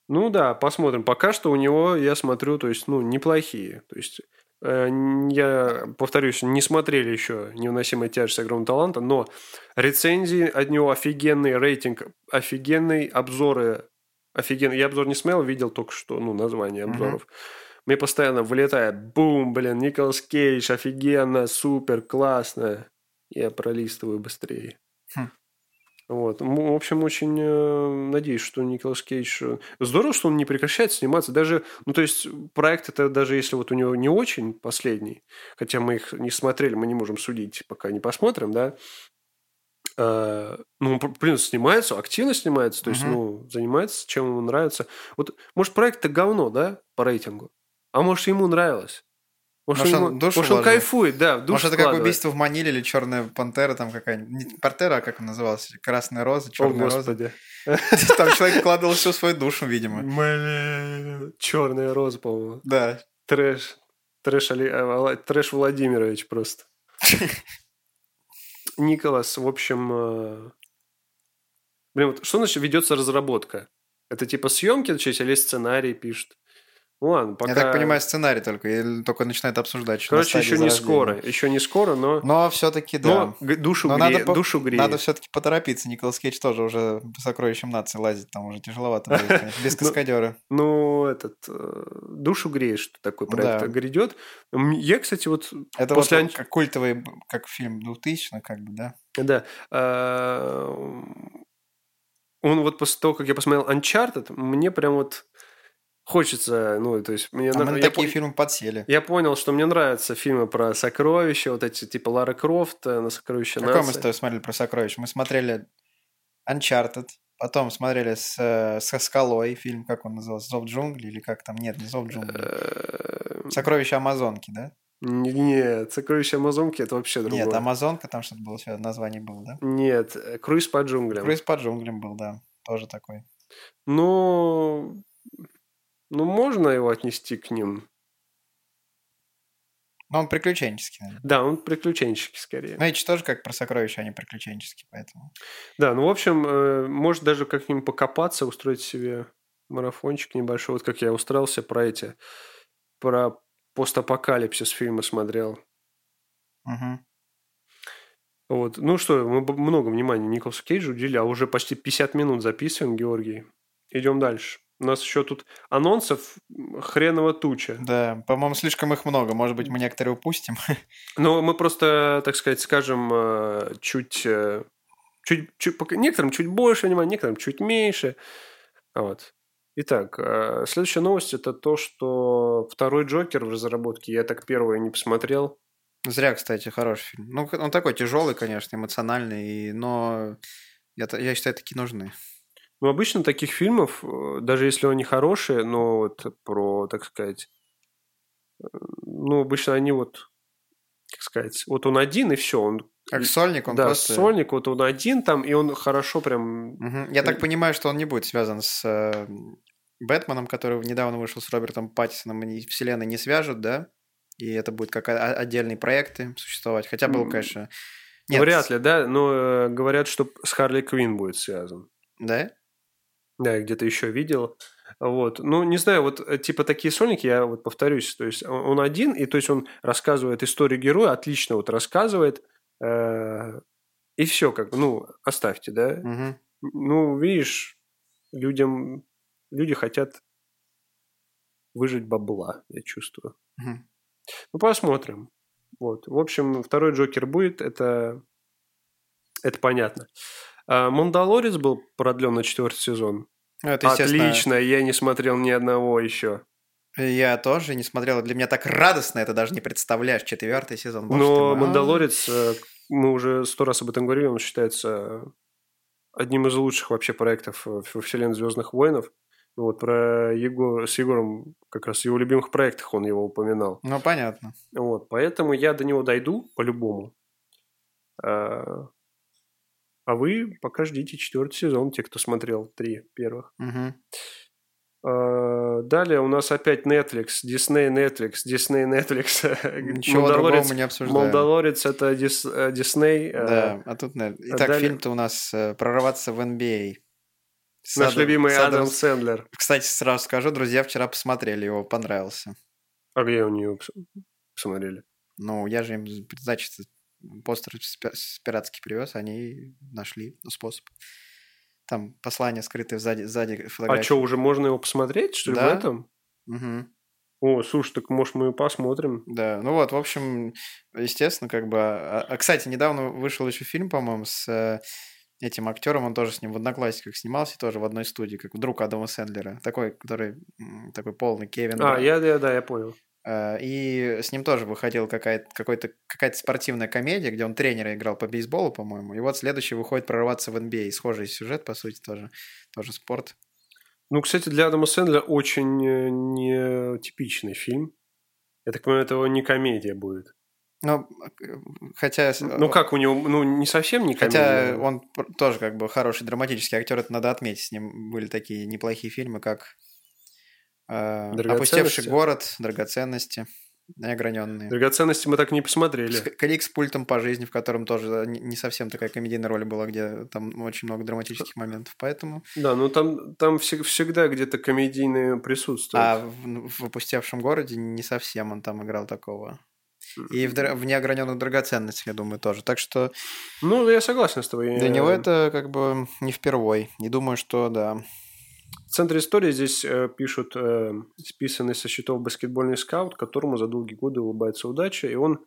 Ну да, посмотрим. Пока что у него, я смотрю, то есть, ну, неплохие. То есть, э, я повторюсь, не смотрели еще «Невыносимая тяжесть огромного таланта», но рецензии от него офигенный, рейтинг офигенный, обзоры офигенные. Я обзор не смотрел, видел только что, ну, название обзоров. Uh-huh мне постоянно вылетает, бум, блин, Николас Кейдж, офигенно, супер, классно. Я пролистываю быстрее. Хм. Вот. В общем, очень э, надеюсь, что Николас Кейдж... Э, здорово, что он не прекращает сниматься. Даже, ну, то есть, проект это даже если вот у него не очень последний, хотя мы их не смотрели, мы не можем судить, пока не посмотрим, да, Uh, ну, блин, снимается, активно снимается, то есть, uh-huh. ну, занимается, чем ему нравится. Вот, может, проект-то говно, да, по рейтингу? А может, ему нравилось? Может, может, ему, он, душу может он кайфует, да, душу Может, это как убийство в Маниле или черная пантера там какая-нибудь. Не пантера, а как он назывался? Красная роза, черная роза. Там человек вкладывал всю свою душу, видимо. Черная роза, по-моему. Да. Трэш. Трэш, Али... Э, Трэш Владимирович просто. Николас, в общем... Э, блин, вот что значит ведется разработка? Это типа съемки начались или сценарий пишут? Ну ладно, пока... Я так понимаю, сценарий только, или только начинает обсуждать. Короче, еще не скоро, еще не скоро, но... Но все-таки, да. Но душу, но гре... надо, душу греет. Надо все-таки поторопиться, Николас Кейдж тоже уже по сокровищам нации лазить, там уже тяжеловато без ну, каскадера. Ну, этот, э, душу греет, что такой проект грядет. Я, кстати, вот... Это вот как культовый, как фильм 2000 как бы, да? Да. А, он вот после того, как я посмотрел Uncharted, мне прям вот хочется, ну, то есть мне... А мы на такие по... фильмы подсели. Я понял, что мне нравятся фильмы про сокровища, вот эти типа Лара Крофт э, на сокровища Какой нации. мы с тобой смотрели про сокровища? Мы смотрели Uncharted, потом смотрели с, э, со Скалой фильм, как он назывался, Зов джунглей или как там? Нет, не Зов джунглей. Э, Сокровища Амазонки, да? Нет, сокровища Амазонки это вообще другое. Нет, Амазонка, там что-то было, название было, да? Нет, Круиз по джунглям. Круиз по джунглям был, да, тоже такой. Ну, ну, можно его отнести к ним. Но он приключенческий, наверное. Да, он приключенческий скорее. Ну, эти тоже как про сокровища, они приключенческие, поэтому. Да, ну, в общем, э, может даже как ним покопаться, устроить себе марафончик небольшой. Вот как я устроился про эти, про постапокалипсис фильмы смотрел. Угу. Вот. Ну что, мы много внимания Николасу Кейджу уделили, а уже почти 50 минут записываем, Георгий. Идем дальше. У нас еще тут анонсов хреново туча. Да, по-моему, слишком их много. Может быть, мы некоторые упустим. Ну, мы просто, так сказать, скажем, э, чуть, э, чуть, чуть некоторым чуть больше внимания, некоторым чуть меньше. Вот. Итак, э, следующая новость это то, что второй Джокер в разработке. Я так первый не посмотрел. Зря, кстати, хороший фильм. Ну, он такой тяжелый, конечно, эмоциональный, но я, я считаю, такие нужны. Ну, обычно таких фильмов, э, даже если они хорошие, но вот про, так сказать, э, ну, обычно они вот, как сказать, вот он один и все, он как сольник, он да, просто... сольник, вот он один там, и он хорошо прям... Угу. Я так понимаю, что он не будет связан с э, Бэтменом, который недавно вышел с Робертом Паттисоном, они вселенной не свяжут, да? И это будет как отдельные проекты существовать. Хотя был, конечно... Нет. Вряд ли, да, но э, говорят, что с Харли Квин будет связан. Да? Да, я где-то еще видел. Вот. Ну, не знаю, вот э, типа такие сольники, я вот повторюсь, то есть он один, и то есть он рассказывает историю героя, отлично вот рассказывает, э, и все, как бы, ну, оставьте, да. Угу. Ну, видишь, людям, люди хотят выжить бабла, я чувствую. Угу. Ну, посмотрим. Вот. В общем, второй Джокер будет, это, это понятно. А, Мандалорец был продлен на четвертый сезон. Это, Отлично, я не смотрел ни одного еще. Я тоже не смотрел. Для меня так радостно, это даже не представляешь. Четвертый сезон. ты Но мой. Мандалорец, э, мы уже сто раз об этом говорили, он считается одним из лучших вообще проектов э, во вселенной Звездных войнов. Вот про Егор, с Егором, как раз в его любимых проектах он его упоминал. Ну, понятно. Вот, поэтому я до него дойду по-любому. А, а вы пока ждите четвертый сезон, те, кто смотрел три первых. А, Далее у нас опять Netflix, Disney Netflix, Disney Netflix. Ничего другого мы не обсуждаем. Мандалорец это Дис- э, Disney. а, Да, а тут... нет. Итак, далее- фильм-то у нас э, «Прорваться в NBA». С Наш Адам- любимый с Адам Адамс- Сэндлер. Кстати, сразу скажу, друзья вчера посмотрели его, понравился. А где у нее посмотрели? Ну, я же им, значит, постер с пи- с пиратский привез, они нашли способ. Там послание скрытое сзади, сзади А фотографии. что, уже можно его посмотреть, что ли, Да. в этом? Мгм. О, слушай, так может мы посмотрим. Да, ну вот, в общем, естественно, как бы... А, а, кстати, недавно вышел еще фильм, по-моему, с э, этим актером, он тоже с ним в «Одноклассниках» снимался, тоже в одной студии, как друг Адама Сэндлера, такой, который такой полный Кевин. А, я, я, да, я понял. Э, И с ним тоже выходила какая-то, какой-то, какая-то спортивная комедия, где он тренера играл по бейсболу, по-моему. И вот следующий выходит «Прорваться в NBA». Схожий сюжет, по сути, тоже, тоже спорт. Ну, кстати, для Адама Сэндлера очень э, нетипичный фильм. Я так понимаю, это не комедия будет. Ну, хотя... Ну, как у него, ну, не совсем не комедия. Хотя он тоже как бы хороший драматический актер, это надо отметить. С ним были такие неплохие фильмы, как? «Опустевший город», «Драгоценности», «Неограненные». Драгоценности мы так не посмотрели. Клик с пультом по жизни, в котором тоже не не совсем такая комедийная роль была, где там очень много драматических моментов. Поэтому... Да, ну там, там всег- всегда где-то комедийное присутствует. А в, в «Опустевшем городе» не совсем он там играл такого. И в, в «Неограненных драгоценностях», я думаю, тоже. Так что Ну, я согласен с тобой. для Э, него это как бы не впервой. Не думаю, что да. В центре истории здесь э, пишут э, списанный со счетов баскетбольный скаут, которому за долгие годы улыбается удача, и он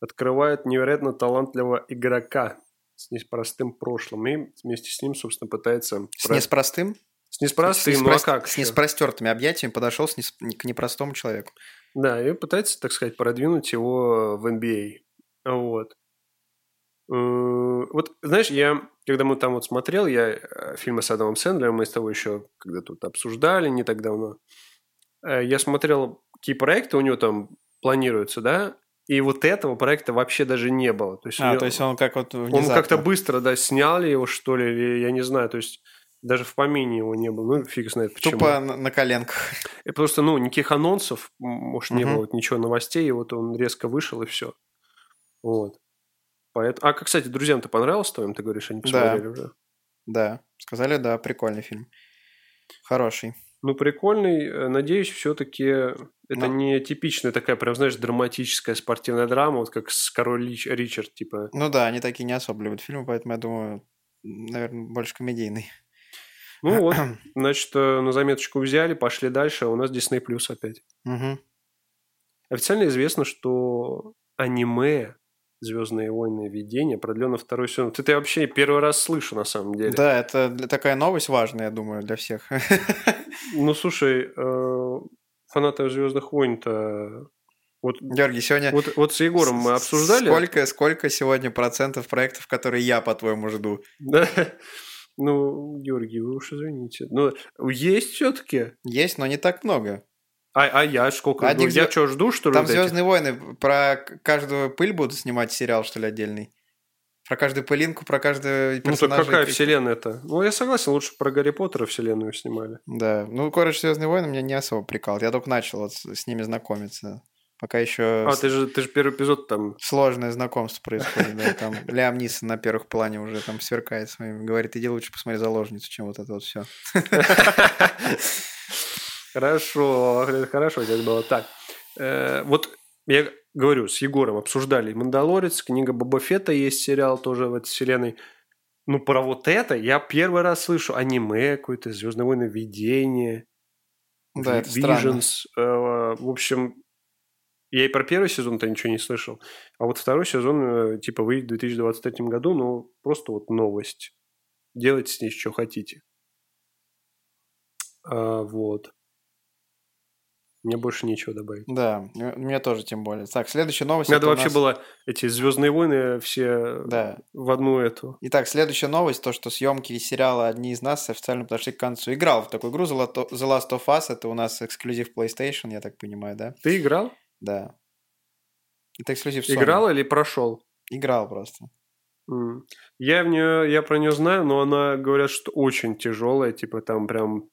открывает невероятно талантливого игрока с непростым прошлым, и вместе с ним, собственно, пытается... С про- неспростым? С неспростым, с, ну а как? С еще? неспростертыми объятиями подошел с нес- к непростому человеку. Да, и пытается, так сказать, продвинуть его в NBA. Вот. Э, Вот, знаешь, я, когда мы там вот смотрел, я э, фильмы с Адамом Сэндлером, мы с тобой еще когда тут обсуждали не так давно, Э, я смотрел, какие проекты у него там планируются, да, и вот этого проекта вообще даже не было. То есть, А, него- то есть он как вот он внезапно. как-то быстро, да, сняли его, что ли, или я не знаю, то есть даже в помине его не было. Ну, фиг знает почему. Тупо на, на коленках. И просто, ну, никаких анонсов, может, не Мгм. было, вот ничего, новостей, и вот он резко вышел, и все. Вот. Поэтому... А, кстати, друзьям-то понравилось твоим, ты говоришь, они Да. посмотрели уже? Да, сказали, да, прикольный фильм. Хороший. Ну, прикольный. Э, Надеюсь, все-таки это Ну. не типичная такая, прям, знаешь, драматическая спортивная драма, вот как с Король Лич- Ричард, типа. Ну да, они такие не особо любят фильмы, поэтому я думаю, наверное, больше комедийный. Ну вот, значит, э, на заметочку взяли, пошли дальше, а у нас Disney Plus опять. Мгм. Официально известно, что аниме Звездные войны видения продлено второй сезон. Вот Это я вообще первый раз слышу, на самом деле. Да, это такая новость важная, я думаю, для всех. Ну, слушай, э, фанаты Звездных войн-то. Вот, Георгий, сегодня... вот, вот с Егором мы обсуждали. Сколько, сколько сегодня процентов проектов, которые я, по-твоему, жду? Да. Ну, Георгий, вы уж извините. Ну, есть все-таки. Есть, но не так много. А, а я сколько жду? Одних Я что, жду, что ли? Там вот? Звездные войны про каждую пыль будут снимать сериал, что ли, отдельный. Про каждую пылинку, про каждого Ну, так персонажа. какая вселенная-то? Ну, я согласен, лучше про Гарри Поттера вселенную снимали. Да, ну, короче, Звездные войны меня не особо прикал. Я только начал вот с, с ними знакомиться. Пока еще А, ты же, ты же первый эпизод там... сложное знакомство происходит. Да, там Лиам Нисон на первых плане уже там сверкает своим. Говорит, иди лучше посмотри заложницу, чем вот это вот все. Хорошо, хорошо здесь было. Так, э, вот я говорю, с Егором обсуждали «Мандалорец», книга Боба Фетта есть сериал тоже в этой вселенной. Ну, про вот это я первый раз слышу. Аниме какое-то, «Звездные войны. Видение», Да, это странно. Visions. э, В общем, Я и про первый сезон-то ничего не слышал. А вот второй сезон, э, типа, выйдет в 2023 году, ну, просто вот новость. Делайте с ней что хотите. А, вот. Мне больше нечего добавить. Да, мне тоже тем более. Так, следующая новость. Надо вообще нас... было эти Звездные войны все да. в одну эту. Итак, следующая новость, то, что съемки сериала «Одни из нас» официально подошли к концу. Играл в такую игру The Last of Us, это у нас эксклюзив PlayStation, я так понимаю, да? Ты играл? Да. Это эксклюзив Sony. Играл или прошел? Играл просто. Mm. Я в нее, я про нее знаю, но она говорят, что очень тяжелая, типа там прям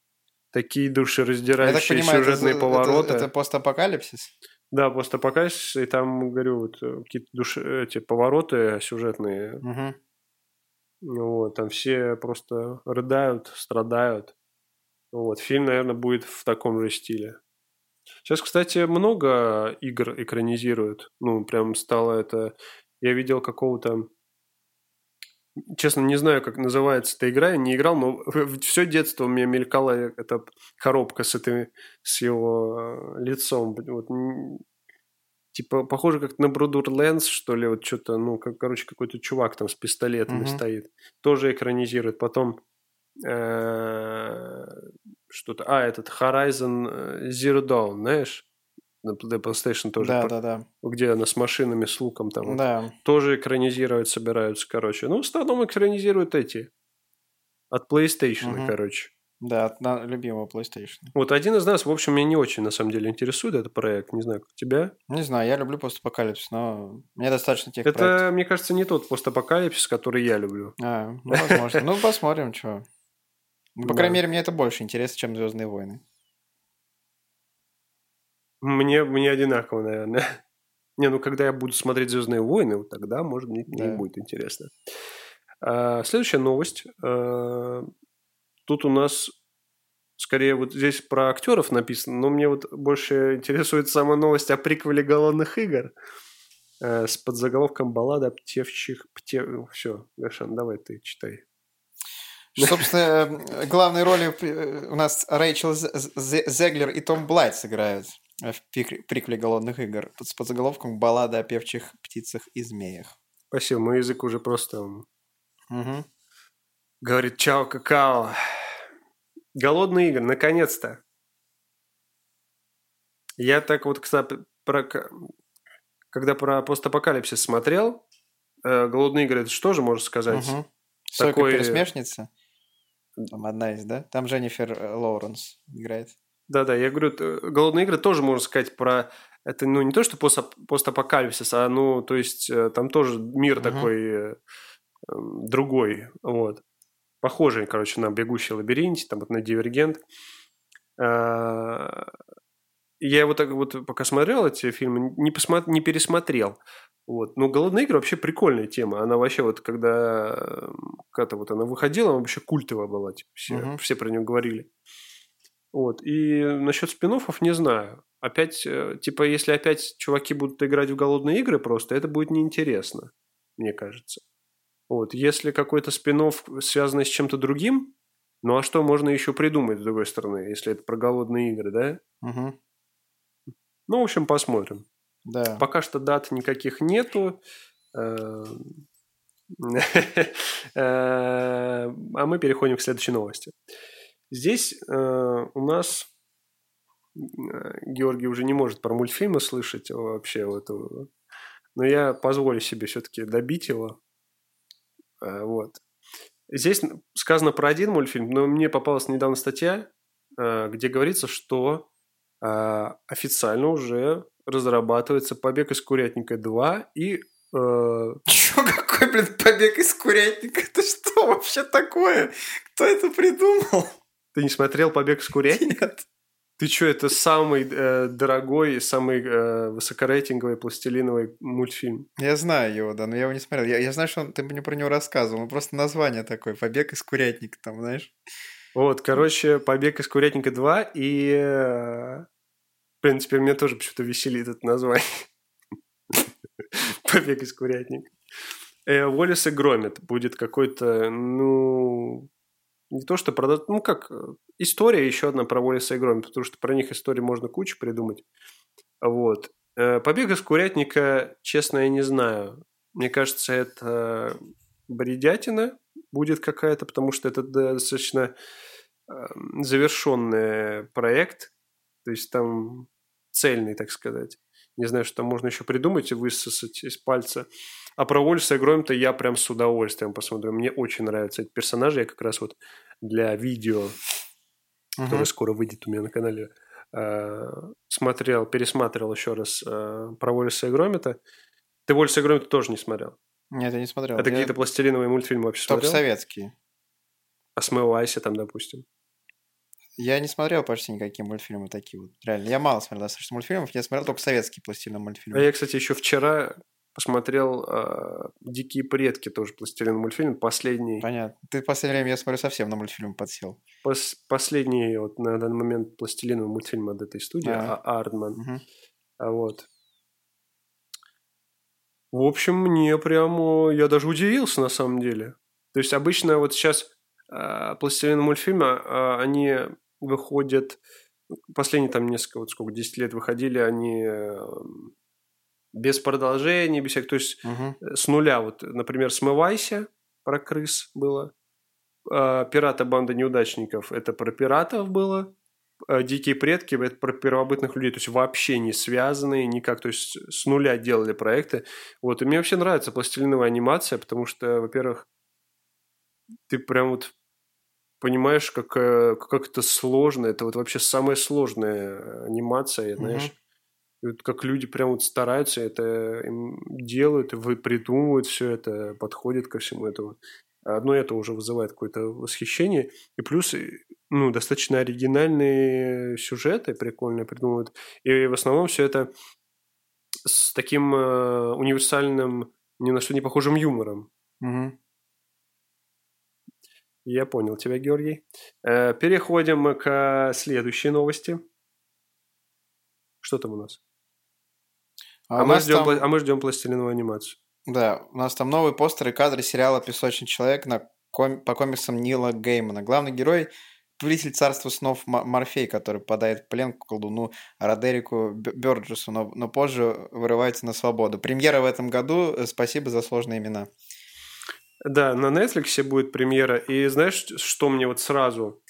такие душераздирающие понимаю, сюжетные это, повороты. Это, это постапокалипсис? Да, постапокалипсис, и там, говорю, вот э, какие-то душ... эти повороты сюжетные. Угу. Вот, там все просто рыдают, страдают. Вот, фильм, наверное, будет в таком же стиле. Сейчас, кстати, много игр экранизируют. Ну, прям стало это... Я видел какого-то честно, не знаю, как называется эта игра, я не играл, но все детство у меня мелькала эта коробка с, этой, с его э, лицом. Вот, типа, похоже как на Borderlands, что ли, вот что-то, ну, как, короче, какой-то чувак там с пистолетами mm-hmm. стоит. Тоже экранизирует. Потом э, что-то... А, этот Horizon э, Zero Dawn, знаешь? На PlayStation тоже. Да, да, да. Где она с машинами, с луком там. Да. Тоже экранизировать собираются, короче. Ну, в основном экранизируют эти. От PlayStation, угу. короче. Да, от на, любимого PlayStation. Вот один из нас, в общем, меня не очень, на самом деле, интересует этот проект. Не знаю, как тебя. Не знаю, я люблю постапокалипсис, но мне достаточно тех Это, проектов. мне кажется, не тот постапокалипсис, который я люблю. А, ну, возможно. Ну, посмотрим, что. По крайней мере, мне это больше интересно, чем Звездные войны. Мне, мне одинаково, наверное. Не, ну когда я буду смотреть Звездные войны, вот тогда, может, мне, да. будет интересно. А, следующая новость. А, тут у нас скорее вот здесь про актеров написано, но мне вот больше интересует сама новость о приквеле голодных игр а, с подзаголовком «Баллада птевчих птев...» Все, Гашан, давай ты читай. Собственно, э, главные роли э, у нас Рэйчел Зеглер и Том Блайт сыграют. Э, в приквеле «Голодных игр» с подзаголовком «Баллада о певчих птицах и змеях». Спасибо, мой язык уже просто... Угу. Говорит «Чао, какао». «Голодные игры», наконец-то. Я так вот, кстати, про... когда про постапокалипсис смотрел, э, «Голодные игры» это что же можно сказать? Угу. Такой... пересмешница? Там одна из, да? Там Дженнифер э, Лоуренс играет. Да-да, я говорю, голодные игры тоже можно сказать про это, ну не то что пост постапокалипсис, а ну то есть э, там тоже мир uh-huh. такой э, эм, другой, вот, похожий, короче, на бегущий лабиринт, там вот на Дивергент. А, я вот так вот пока смотрел эти фильмы, не, посмотр... не пересмотрел. Вот. Но «Голодные игры» вообще прикольная тема. Она вообще вот, когда, эм, когда вот она выходила, она вообще культовая была. Типа, все, uh-huh. все про нее говорили. Вот. И насчет спин не знаю. Опять, э, типа, если опять чуваки будут играть в голодные игры просто, это будет неинтересно, мне кажется. Вот. Если какой-то спин связанный с чем-то другим, ну а что можно еще придумать, с другой стороны, если это про голодные игры, да? Угу. Ну, в общем, посмотрим. Да. Пока что дат никаких нету. Э, э, а мы переходим к следующей новости. Здесь э, у нас э, Георгий уже не может про мультфильмы слышать вообще. Вот, но я позволю себе все-таки добить его. Э, вот. Здесь сказано про один мультфильм, но мне попалась недавно статья, э, где говорится, что э, официально уже разрабатывается «Побег из курятника 2» и... Э... Чё, какой, блин, «Побег из курятника»? Это что вообще такое? Кто это придумал? Ты не смотрел «Побег с курятника»? Нет. Ты что, это самый э, дорогой, самый э, высокорейтинговый пластилиновый мультфильм? Я знаю его, да, но я его не смотрел. Я, я знаю, что он, ты мне про него рассказывал. Ну, просто название такое, «Побег из курятника», там, знаешь? Вот, короче, «Побег из курятника 2» и... Э, в принципе, мне тоже почему-то веселит это название. «Побег из курятника». Э, Уоллес и Громит будет какой-то, ну, не то, что продать, ну как, э, история еще одна про Уоллиса и Громит, потому что про них истории можно кучу придумать. Вот. Э, Побег из курятника, честно, я не знаю. Мне кажется, это бредятина будет какая-то, потому что это достаточно эм, завершенный проект. То есть там цельный, так сказать. Не знаю, что там можно еще придумать и высосать из пальца. А про Уольса Громта я прям с удовольствием посмотрю. Мне очень нравятся эти персонажи. Я как раз вот для видео, uh-huh. которое скоро выйдет у меня на канале, э, смотрел, пересматривал еще раз э, про Уольса и Громита. Ты Уольса и Громита тоже не смотрел? Нет, я не смотрел. Это я... какие-то пластилиновые мультфильмы вообще Только смотрел? советские. А Смывайся там, допустим. Я не смотрел почти никакие мультфильмы такие вот. Реально, я мало смотрел достаточно мультфильмов. Я смотрел только советские пластилиновые мультфильмы. А я, кстати, еще вчера посмотрел э, «Дикие предки», тоже пластилиновый мультфильм, последний. Понятно. Ты в последнее время, я смотрю, совсем на мультфильм подсел. Пос последний вот на данный момент пластилиновый мультфильм от этой студии, а, Ардман. Угу. А вот. В общем, мне прямо... Я даже удивился на самом деле. То есть обычно вот сейчас э, пластилиновые мультфильмы, э, они выходят... Последние там несколько, вот сколько, 10 лет выходили, они э, без продолжения, без всяких... То есть Угу. с нуля. Вот, например, «Смывайся» про крыс было. Э, «Пираты. Банда неудачников» – это про пиратов было. Э, «Дикие предки» – это про первобытных людей. То есть вообще не связанные никак. То есть с нуля делали проекты. Вот. И мне вообще нравится пластилиновая анимация, потому что, во-первых, ты прям вот понимаешь, как, э, как это сложно. Это вот вообще самая сложная анимация, знаешь. Как люди прям вот стараются, это делают, вы придумывают все это, подходят ко всему этому. Одно это уже вызывает какое-то восхищение. И плюс, э, ну, достаточно оригинальные сюжеты прикольные придумывают. И в основном все это с таким э, универсальным, ни на что не похожим юмором. Угу. Я понял тебя, Георгий. Э, переходим к следующей новости. Что там у нас? А, А, мы, ждем, там- а мы ждем пластилиновую анимацию. Да, у нас там новые постеры и кадры сериала «Песочный человек» на ком- по комиксам Нила Геймана. Главный герой – повелитель царства снов Морфей, который попадает в плен к колдуну Родерику Бёрджесу, но, но позже вырывается на свободу. Премьера в этом году. Э, Спасибо за сложные имена. Да, на Netflix будет премьера. И знаешь, что мне вот сразу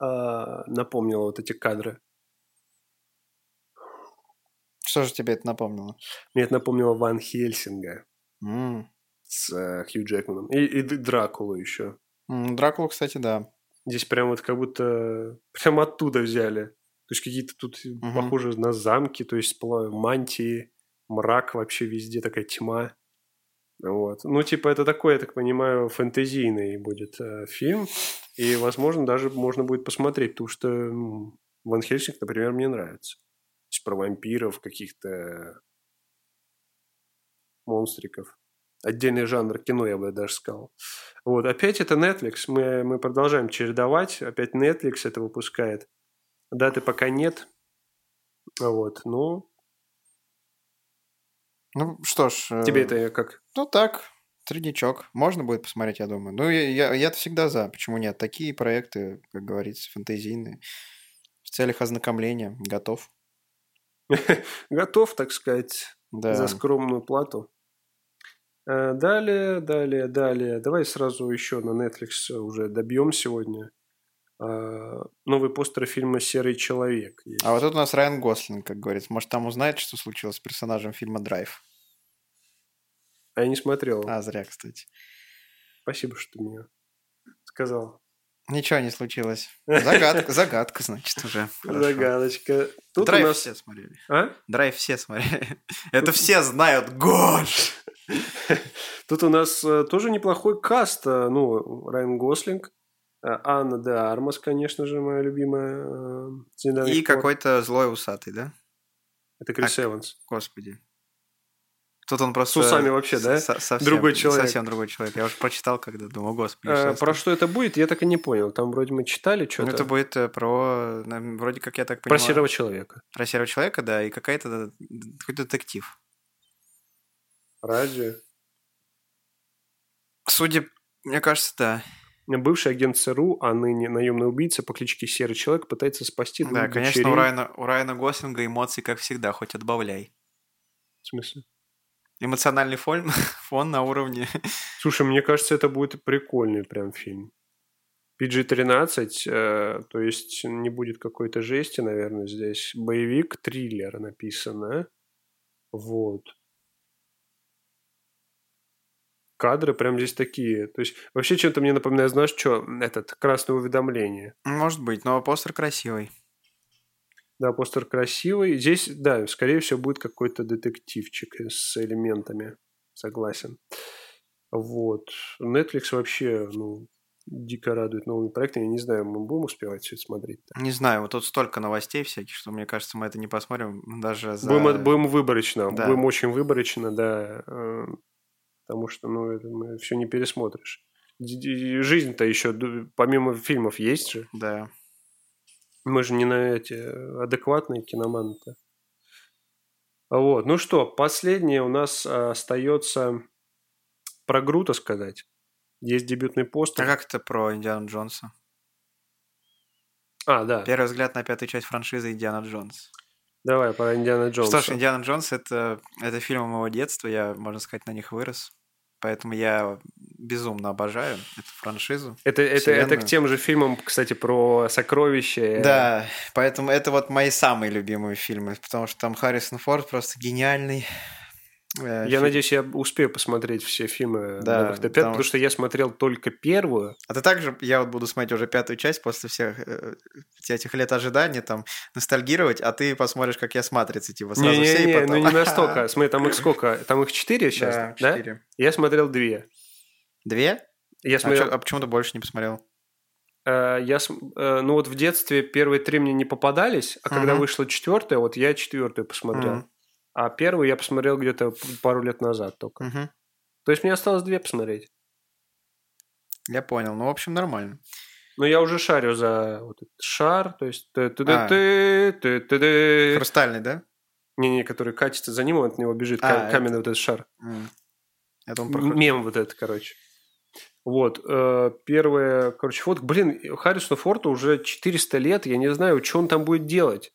а, напомнило вот эти кадры? Что же тебе это напомнило? Мне это напомнило Ван Хельсинга М. с э, Хью Джекманом. И, и Дракулу еще. М, Дракулу, кстати, да. Здесь прям вот как будто прям оттуда взяли. То есть какие-то тут Мгм. похожи на замки, то есть мантии, мрак вообще везде, такая тьма. Вот. Ну, типа, это такой, я так понимаю, фэнтезийный будет э, фильм. И, возможно, даже можно будет посмотреть, потому что ну, Ван Хельсинг, например, мне нравится. Есть про вампиров, каких-то монстриков. Отдельный жанр кино, я бы даже сказал. Вот. Опять это Netflix. Мы, мы продолжаем чередовать. Опять Netflix это выпускает. Даты пока нет. Вот. Ну, Ну, что ж... э, тебе это как? Ну, так, среднячок. Можно будет посмотреть, я думаю. Ну, я, я, я-то всегда за. Почему нет? Такие проекты, как говорится, фэнтезийные. В целях ознакомления. Готов. Готов, так сказать, Да. за скромную плату. Э, Далее, далее, далее. Давай сразу еще на Netflix уже добьем сегодня. Э, Новый постер фильма «Серый человек». есть. А вот тут у нас Райан Гослинг, как говорится. Может, там узнает, что случилось с персонажем фильма «Драйв». А я не смотрел. А, зря, кстати. Спасибо, что ты мне сказал. Ничего не случилось. Загадка, загадка, значит, уже. Хорошо. Загадочка. Тут Драйв нас... все смотрели. А? Драйв все смотрели. Это все знают. Гош! Тут у нас э, тоже неплохой каст. э, Ну, Райан Гослинг, э, Анна де Армас, конечно же, моя любимая. И какой-то злой усатый, да? Это Крис А, Эванс. Господи. Тут он просто... С усами вообще, да? со- совсем- Другой человек. Совсем другой человек. Я уже прочитал, когда думал, господи. Э, что Про что это будет, я так и не понял. Там вроде мы читали Ну, что-то. это будет э, про... Вроде как я так Про понимаю... серого человека. Про серого человека, да, и какая-то... Какой-то детектив. Разве? Судя... Мне кажется, да. Бывший агент ЦРУ, а ныне наемный убийца по кличке Серый Человек пытается спасти Да, конечно, дочерей. у Райана, у Райана Гослинга эмоции, как всегда, хоть отбавляй. В смысле? Эмоциональный фон, фон на уровне... Слушай, мне кажется, это будет прикольный прям фильм. PG-13, э, то есть не будет какой-то жести, наверное, здесь. Боевик, триллер написано. Вот. Кадры прям здесь такие. То есть вообще чем-то мне напоминает, знаешь, что? Этот, красное уведомление. Может быть, но постер красивый. Да, постер красивый. Здесь, да, скорее всего, будет какой-то детективчик с элементами. Согласен. Вот. Netflix вообще, ну, дико радует новыми проектами. Я не знаю, мы будем успевать все это смотреть. -то? Не знаю, вот тут столько новостей всяких, что мне кажется, мы это не посмотрим даже за... Будем, будем выборочно, Да. будем очень выборочно, да, э, потому что, ну, это мы все не пересмотришь. Жизнь-то еще, помимо фильмов, есть же. Да. Мы же не на эти адекватные киноманы-то. Вот, ну что, последнее у нас а, остается про Грута сказать. Есть дебютный А постер. как это про Индиану Джонса? А, да, Первый взгляд на пятую часть франшизы Индиана Джонс. давай про Индиана Джонса. Что ж, Индиана Джонс это, это фильмы моего детства, я, можно сказать, на них вырос. Поэтому я безумно обожаю эту франшизу. Это, это, это к тем же фильмам, кстати, про сокровища. Да, поэтому это вот мои самые любимые фильмы, потому что там Харрисон Форд просто гениальный. Э, Я надеюсь, я успею посмотреть все фильмы Да, новых до пят- потому что я смотрел только первую. А ты также, я вот буду смотреть уже пятую часть после всех э, этих лет ожидания, там, ностальгировать, а ты посмотришь, как я с матрицы, типа, сразу все и Не-не-не, потом... ну не настолько. Смотри, там их сколько? Там их четыре сейчас, Да, да? четыре. Я смотрел две. Две? Я А, смотрел, чё- а почему ты больше не посмотрел? э, я, э, ну вот в детстве первые три мне не попадались, а когда вышла четвертая, вот я четвертую посмотрел. А первую я посмотрел где-то пару лет назад только. Мгм. То есть мне осталось две посмотреть. Я понял. Ну, в общем, нормально. Но я уже шарю за вот этот шар, то есть... ты ты А. ты ты Хрустальный, да? Не-не, который катится за ним, он от него бежит, А, ка- это- каменный вот этот шар. Это он про М- Мем вот этот, короче. Вот, э, первое, короче, вот, блин, Харрисону Форту уже 400 лет, я не знаю, что он там будет делать.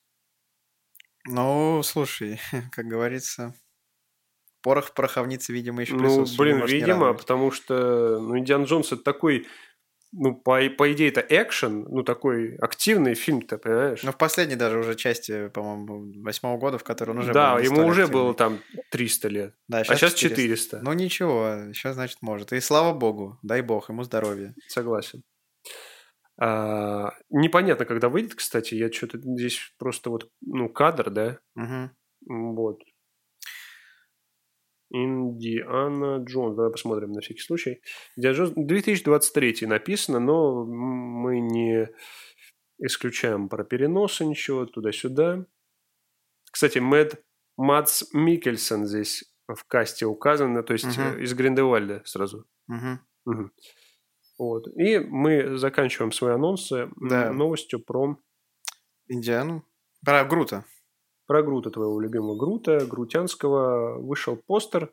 Ну, слушай, как говорится, порох в пороховнице, видимо, еще Ну, присутствует. блин, может не видимо, потому что, ну, Индиана Джонс это такой, ну, по, по идее, это экшен, ну, такой активный фильм-то, понимаешь? Ну, в последней даже уже части, по-моему, восьмого года, в которой он уже да, был ему уже активный. было там 300 лет, Да, а сейчас 400, Ну, ничего, сейчас, значит, может. И слава богу, дай бог, ему здоровья. согласен. А, непонятно, когда выйдет, кстати, я что-то здесь просто вот, ну, кадр, да. М, Вот. Индиана Джонс. Давай посмотрим на всякий случай. Индиана Джонс 2023 написано, но мы не исключаем про переносы ничего туда-сюда. Кстати, Мэд Мац Микельсон здесь в касте указан, то есть э, из Гриндевальда сразу. Мгм. Мгм. Вот. И мы заканчиваем свои анонсы Да. новостью про Индиану. Про Грута. Про Грута, твоего любимого Грута, Грутянского, вышел постер.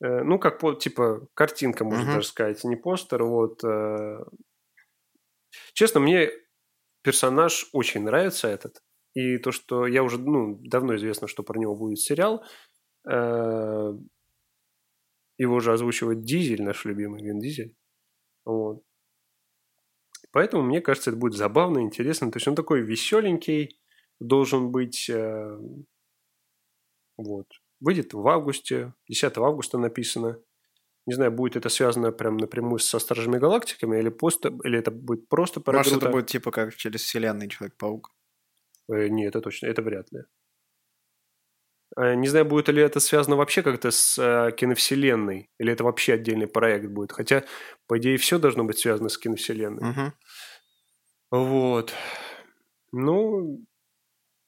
Э, ну, как, типа, картинка, можно Мгм. даже сказать, не постер. Вот. э. Честно, мне персонаж очень нравится этот. И то, что я уже, ну, давно известно, что про него будет сериал. Э, Его уже озвучивает Дизель, наш любимый Вин Дизель. Вот. Поэтому, мне кажется, это будет забавно, интересно. То есть он такой веселенький, должен быть... э, вот. Выйдет в августе, 10 августа написано. Не знаю, будет это связано прям напрямую со Стражами Галактиками или, просто, или это будет просто про Может, это будет типа как через вселенной Человек-паук. Э, Нет, это точно, это вряд ли. Э, Не знаю, будет ли это связано вообще как-то с э, киновселенной, или это вообще отдельный проект будет. Хотя, по идее, все должно быть связано с киновселенной. Мгм. Вот. Ну,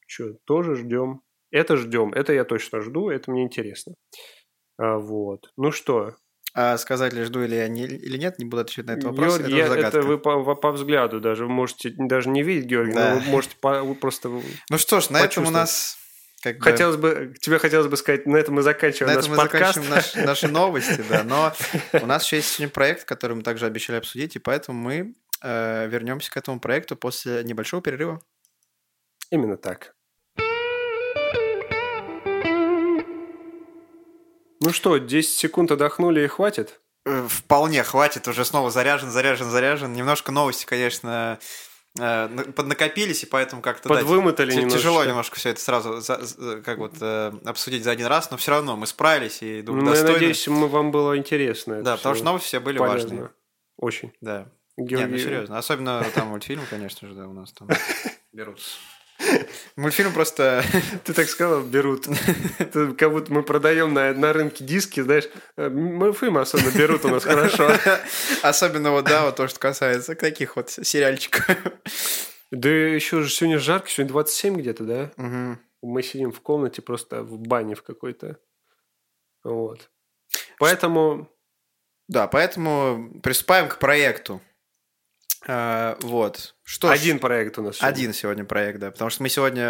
что, тоже ждем. Это ждем, это я точно жду, это мне интересно. А, вот. Ну что, А сказать ли жду или я не, или нет, не буду отвечать на этот вопрос. Георгий, это я- загадка. это вы по, по- взгляду даже можете даже не видеть Георгия, Да. но вы можете по- просто... Ну что ж, на этом у нас как бы... Хотелось бы, тебе хотелось бы сказать, на этом мы заканчиваем На наш этом мы подкаст. заканчиваем наш- наши новости, да. Но у нас еще есть сегодня проект, который мы также обещали обсудить, и поэтому мы э, вернемся к этому проекту после небольшого перерыва. Именно так. Ну что, 10 секунд отдохнули и хватит? Э, Вполне хватит, уже снова заряжен, заряжен, заряжен. Немножко новости, конечно, поднакопились, и поэтому как-то да. Тяжело немножко все это сразу за- за- как вот э, обсудить за один раз, но все равно мы справились и думаю, Ну, я достойно. надеюсь, мы, вам было интересно. да, потому что новости все были полезно. важные. Очень. Да. Георгий- Не, ну серьезно. Особенно там мультфильм, конечно же, да, у нас там берутся. Мультфильм просто... Ты так сказал, берут. Это как будто мы продаем на, на рынке диски, знаешь. э, Мультфильмы особенно берут у нас хорошо. Особенно вот, да, вот то, что касается таких вот сериальчиков. Да еще же сегодня жарко, сегодня 27 где-то, да? Мгм. Мы сидим в комнате просто в бане в какой-то. Вот. Поэтому Да, поэтому приступаем к проекту. А, Вот. Что ж, один проект у нас. сегодня. Один сегодня проект, да. Потому что мы сегодня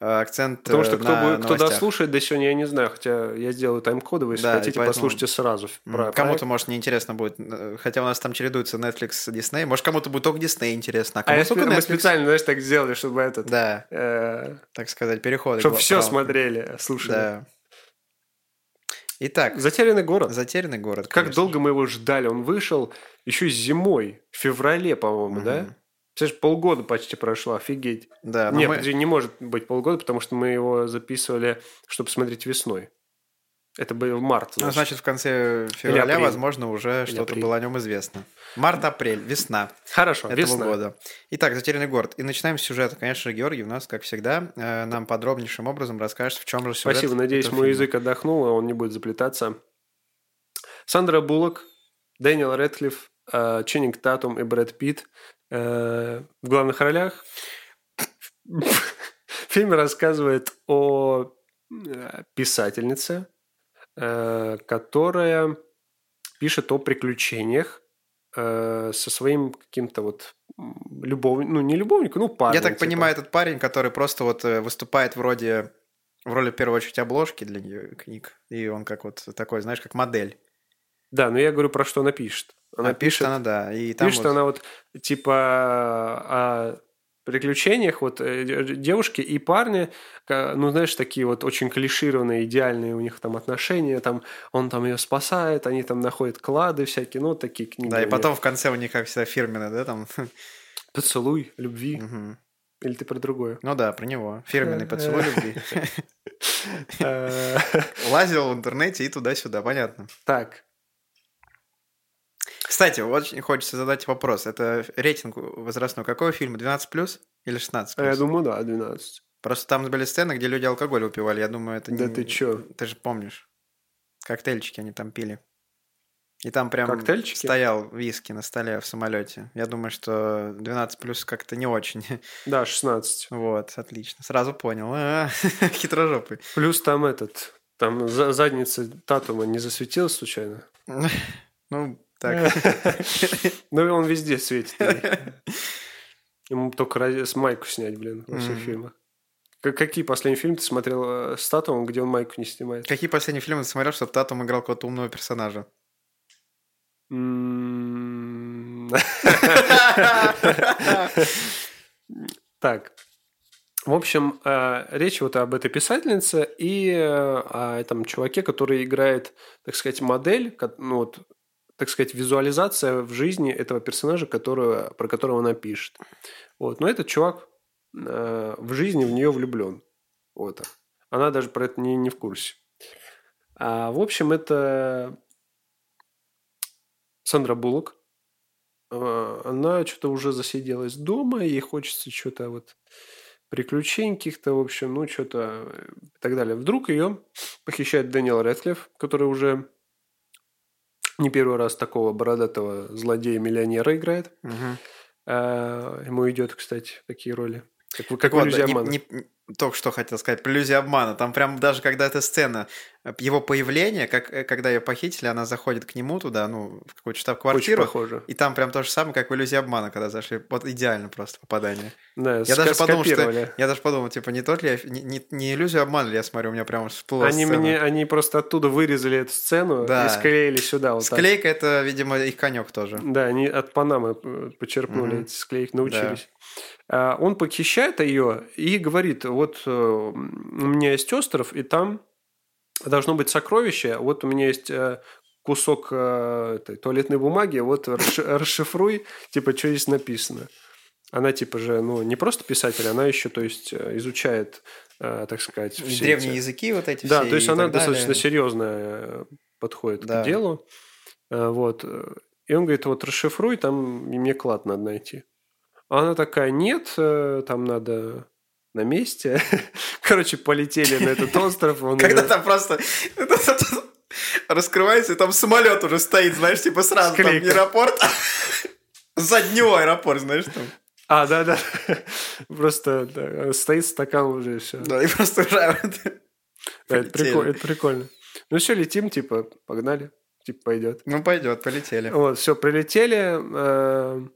э, акцент Потому э, что кто, на будет, кто дослушает до сегодня, я не знаю. Хотя я сделаю тайм-кодовый, если Да, хотите, поэтому- послушайте сразу. Про Кому-то, может, неинтересно будет. Хотя у нас там чередуется Netflix и Disney. Может, кому-то будет только Disney интересно, а А спе- мы Netflix. специально, знаешь, так сделали, чтобы этот... Да, э, так сказать, переходы. чтобы все смотрели, слушали. Да. Итак, Затерянный город. затерянный город. Как конечно долго мы его ждали? Он вышел еще зимой, в феврале, по-моему, Мгм. да? Представляешь, полгода почти прошло, офигеть. Да, но не, мы- подожди, не может быть полгода, потому что мы его записывали, чтобы смотреть весной. Это был март. Ну, значит, в конце февраля, возможно, уже что-то было о нем известно. Март-апрель, весна Хорошо, этого весна. года. Итак, «Затерянный город». И начинаем с сюжета. Конечно же, Георгий у нас, как всегда, э, нам подробнейшим образом расскажет, в чем же сюжет Спасибо, надеюсь, этого мой фильма. язык отдохнул, а он не будет заплетаться. Сандра Буллок, Дэниел Рэдклифф, э, Ченнинг Татум и Брэд Питт э, в главных ролях. Фильм рассказывает о писательнице, которая пишет о приключениях э, со своим каким-то вот любовником, ну не любовником, ну парнем. Я так типа. понимаю, этот парень, который просто вот э, выступает вроде в роли, в первую очередь, обложки для нее книг. И он как вот такой, знаешь, как модель. Да, но я говорю про что она пишет. Она А пишет она, да. И там Пишет вот- она вот типа о приключениях вот э, де- девушки и парня, ка- ну знаешь, такие вот очень клишированные, идеальные у них там отношения, там он там ее спасает, они там находят клады всякие, ну такие книги. Да, и потом в конце у них, как всегда, фирменный, да, там. поцелуй любви или ты про другое? Ну да, про него. Фирменный поцелуй любви. Э, Лазил в интернете и туда-сюда, понятно. Так, Кстати, очень хочется задать вопрос. Это рейтинг возрастной какого фильма? 12 или 16 а я думаю, да, 12. Просто там были сцены, где люди алкоголь выпивали. Я думаю, это Да не... ты чё? Ты же помнишь. Коктейльчики они там пили. И там прям Коктейльчики? стоял виски на столе в самолете. Я думаю, что 12 плюс как-то не очень. Да, 16. Вот, отлично. Сразу понял. А, Хитрожопый. Плюс там этот, там за- задница Татума не засветилась случайно? Ну, так. Ну, и он везде светит. Ему только с майку снять, блин, во всех фильмах. Как- Какие последние фильмы ты смотрел э, с Татумом, где он майку не снимает? Какие последние фильмы ты смотрел, чтобы Татум играл какого-то умного персонажа? Так. В общем, э, речь вот об этой писательнице и э, о этом чуваке, который играет, так сказать, модель, ну вот, так сказать, визуализация в жизни этого персонажа, которого, про которого она пишет. Вот. Но этот чувак э, в жизни в нее влюблен. Вот. Она даже про это не, не в курсе. А, в общем, это Сандра Буллок. А, Она что-то уже засиделась дома, ей хочется что-то вот приключений каких-то, в общем, ну, что-то и так далее. Вдруг ее похищает Дэниел Рэдклифф, который уже не первый раз такого бородатого злодея-миллионера играет. А, Ему идет, кстати, такие роли. Как, как Так в вот, «Иллюзии не- обмана». не- только что хотел сказать, про иллюзию обмана. Там прям даже когда эта сцена, э, его появление, как, э, когда ее похитили, она заходит к нему туда, ну, в какую-то штаб-квартиру. Очень похоже. И там прям то же самое, как в иллюзии обмана, когда зашли. Вот идеально просто попадание. Да, Я даже подумал, что... Я даже подумал, типа, не тот ли я... Не, не, не иллюзию обмана ли я смотрю, у меня прям всплыла Они, сцена. мне, они просто оттуда вырезали эту сцену Да. и склеили сюда. Вот. Склейка это, видимо, их конек тоже. Да, они от Панамы э, почерпнули Мгм. эти склеек, научились. А, Он похищает ее и говорит, вот э, у меня есть остров, и там должно быть сокровище, вот у меня есть э, кусок э, этой туалетной бумаги, вот расши- расшифруй, типа, что здесь написано. Она, типа же, ну, не просто писатель, она еще, то есть, изучает, так сказать, все Древние эти- языки вот эти да, все то есть она далее. достаточно серьезно подходит Да. к делу. Вот. И он говорит, вот расшифруй, там мне клад надо найти. А она такая, нет, э, там надо на месте. Короче, полетели на этот остров. он Когда там просто раскрывается, и там самолет уже стоит, знаешь, типа сразу там аэропорт. За днем аэропорт, знаешь, там. А, да, да. Просто да, стоит стакан уже все. Да, и просто уже это, полетели. прикольно, это прикольно. Ну все, летим, типа, погнали. Типа, пойдет. Ну, пойдет, полетели. Вот, все, прилетели. э,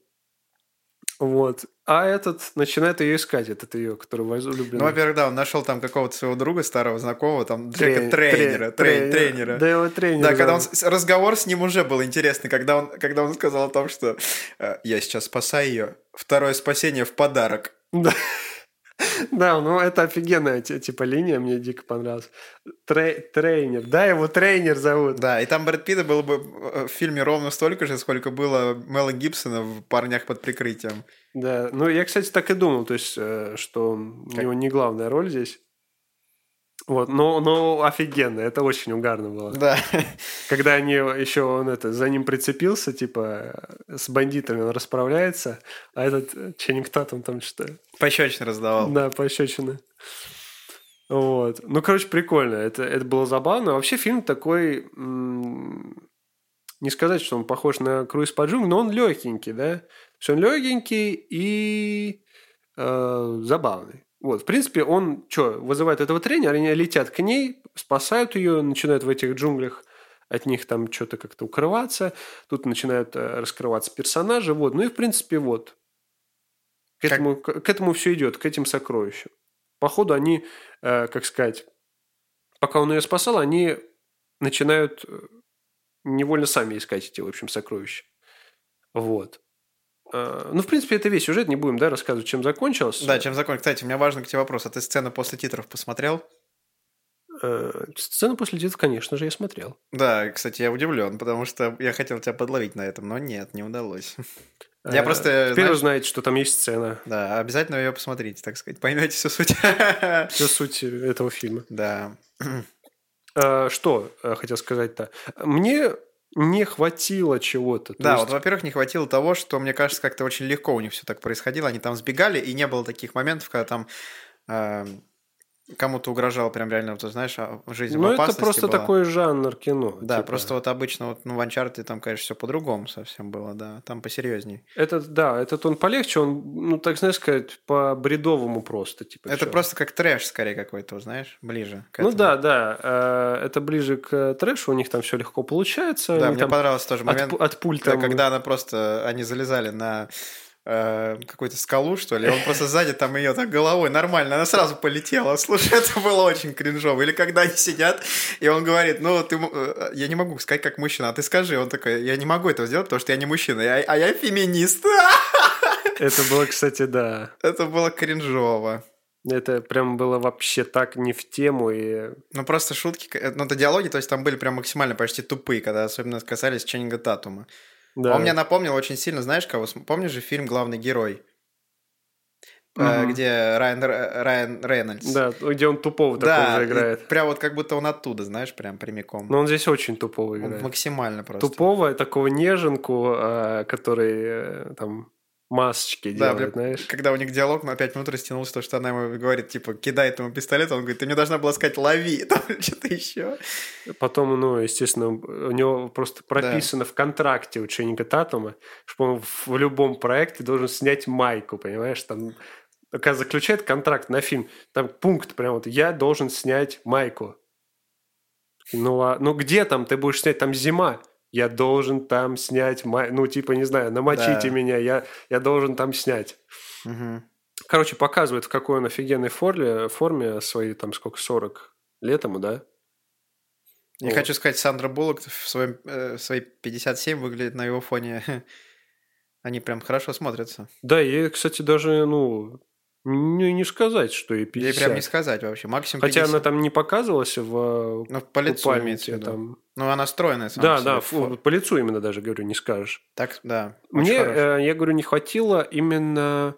вот. А этот начинает ее искать, этот ее, который возлюбленный. Ну, во-первых, да, он нашел там какого-то своего друга, старого знакомого, там Трен- тренера, тренера, трен- трен- тренера. Да, его тренер. Да, когда он разговор с ним уже был интересный, когда он, когда он сказал о том, что э, я сейчас спасаю ее, второе спасение в подарок. Да. Да, ну это офигенная ти- типа линия, мне дико понравилась. Тре- тренер, да, его тренер зовут. Да, и там Брэд Питта было бы э, в фильме ровно столько же, сколько было Мела Гибсона в «Парнях под прикрытием». Да, ну я, кстати, так и думал, то есть, э, что у Как- него не главная роль здесь. Вот, но, но офигенно, это очень угарно было. Да. Когда они еще он это за ним прицепился, типа э, с бандитами он расправляется, а этот э, Ченнинг Татум там что Пощечины раздавал. Да, пощечины. Вот. Ну, короче, прикольно. Это, это было забавно. Вообще фильм такой... м, Не сказать, что он похож на круиз по джунглям, но он легенький, да? То есть он легенький и э, забавный. Вот, в принципе, он что, вызывает этого тренера, они летят к ней, спасают ее, начинают в этих джунглях от них там что-то как-то укрываться. Тут начинают э, раскрываться персонажи. Вот. Ну и, в принципе, вот. К Как- этому, к, к этому все идет, к этим сокровищам. Походу, они, э, как сказать, пока он ее спасал, они начинают э, невольно сами искать эти, в общем, сокровища. Вот. Э, Ну, в принципе, это весь сюжет, не будем, да, рассказывать, чем закончилось. Да, чем закон. Кстати, у меня важный к тебе вопрос. А ты сцену после титров посмотрел? Э, Сцену после титров, конечно же, я смотрел. Да, кстати, я удивлен, потому что я хотел тебя подловить на этом, но нет, не удалось. Я Э, просто, Теперь знаешь- вы знаете, что там есть сцена. Да, обязательно ее посмотрите, так сказать. Поймете всю суть. Все суть этого фильма. Да. Что хотел сказать-то? Мне не хватило чего-то. То Да, есть- вот, во-первых, не хватило того, что, мне кажется, как-то очень легко у них все так происходило. Они там сбегали, и не было таких моментов, когда там э, кому-то угрожал прям реально, вот, знаешь, а, жизнь в Ну, это опасности просто была. такой жанр кино. Да, типа. просто вот обычно вот, ну, в Uncharted там, конечно, все по-другому совсем было, да. Там посерьезней. Этот, да, этот он полегче, он, ну, так знаешь сказать, по-бредовому просто. Типа, Это всё. просто как трэш, скорее, какой-то, знаешь, ближе Ну да, да, э, это ближе к трэшу, у них там все легко получается. Да, мне понравился тоже от, момент, пу- от пуль Да, когда она просто, они залезали на э, какую-то скалу, что ли, он просто сзади там ее так головой нормально, она сразу полетела. Слушай, это было очень кринжово. Или когда они сидят, и он говорит, ну, ты, э, я не могу сказать как мужчина, а ты скажи. Он такой, я не могу этого сделать, потому что я не мужчина, я- а я феминист. Это было, кстати, да. Это было кринжово. Это прям было вообще так не в тему. И... Ну, просто шутки, э, ну, это диалоги, то есть там были прям максимально почти тупые, когда особенно касались Ченнинга Татума. Да. Он мне напомнил очень сильно, знаешь кого? Помнишь же фильм «Главный герой»? Э, Мгм. Где Райан, Райан Рейнольдс. Да, где он тупого Да, такого же играет. прям вот как будто он оттуда, знаешь, прям прямиком. Но он здесь очень тупого Он играет. максимально просто. Тупого, такого неженку, э, который э, там масочки Да, делает, прям, знаешь. когда у них диалог на 5 минут растянулся, то, что она ему говорит, типа, кидает ему пистолет, он говорит, ты мне должна была сказать, лови, там что-то еще. Потом, ну, естественно, у него просто прописано в контракте у Ченнинга Татума, что он в любом проекте должен снять майку, понимаешь, там когда заключает контракт на фильм, там пункт прям вот, я должен снять майку. Ну, а, ну где там ты будешь снять? Там зима. Я должен там снять, ну, типа, не знаю, намочите Да. меня, я, я должен там снять. Мгм. Короче, показывает, в какой он офигенной форме, форме свои, там, сколько, 40 лет ему, да? Я Вот. хочу сказать, Сандра Буллок в своем, э, в свои 57 выглядит на его фоне. Они прям хорошо смотрятся. Да, ей, кстати, даже, ну, не, не сказать, что ей 50. Ей прям не сказать вообще. Максимум Хотя 50. она там не показывалась в Ну, по лицу купальнике, имеется в виду. там. Ну, она стройная сама Да, да, фу- по лицу именно даже, говорю, не скажешь. Так, да. Мне, э, я говорю, не хватило именно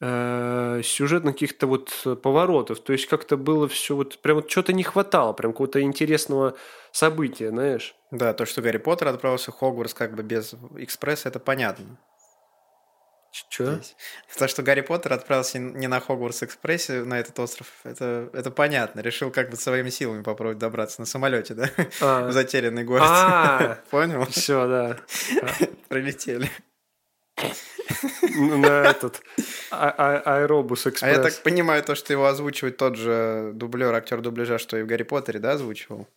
э, сюжетных каких-то вот поворотов. То есть как-то было все вот, прям вот что-то не хватало, прям какого-то интересного события, знаешь. Да, то, что Гарри Поттер отправился в Хогвартс как бы без экспресса, это понятно. Че? То, что Гарри Поттер отправился не на Хогвартс экспрессе на этот остров, это, это понятно. Решил как бы своими силами попробовать добраться на самолете, да? В затерянный город. А. Понял? все, да. Прилетели. На этот а- а- аэробус А я экспресс. так понимаю, то, что его озвучивает тот же дублер, актер дубляжа, что и в Гарри Поттере, да, озвучивал?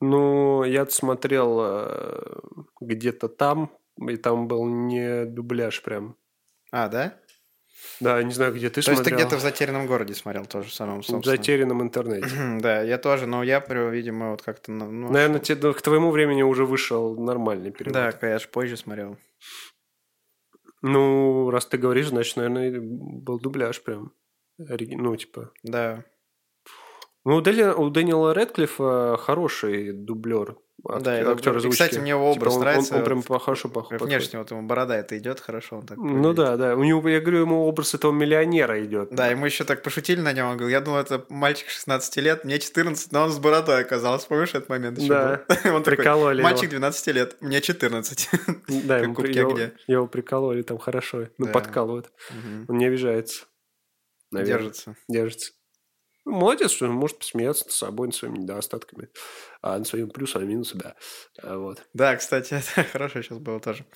Ну, я смотрел э, где-то там, и там был не дубляж прям. А, да? Да, не знаю, где ты То есть ты смотрел. где-то в затерянном городе смотрел тоже в собственно. затерянном интернете. Да, я тоже, но я, видимо, вот как-то... ну, Наверное, те- ну, к твоему времени уже вышел нормальный перевод. Да, я же позже смотрел. Ну, раз ты говоришь, значит, наверное, был дубляж прям. Ну, типа... Да. Ну, у, у Дэниела Рэдклиффа хороший дублер. Да, это- актер и, озвучки. кстати, мне его образ Типа он- нравится, Он, он прям хорошо пох- подходит. Внешне вот ему борода это идет хорошо, он так Ну да, да. У него, я говорю, ему образ этого миллионера идет. Да, мы еще так пошутили на нем, он говорил, я думал, это мальчик 16 лет, мне 14, но он с бородой оказался, помнишь этот момент еще Да. был? Он такой, Прикололи его. мальчик 12 лет, мне 14. Да, ему в «Кубке при- его, огня». его прикололи там хорошо. Ну, Да. подкалывают. Мгм. Он не обижается. Наверное. Держится. Держится. Молодец, что он может посмеяться над собой, над своими недостатками, а над своими плюсами и минусами, да. А, Вот. Да, кстати, это хорошо сейчас было тоже.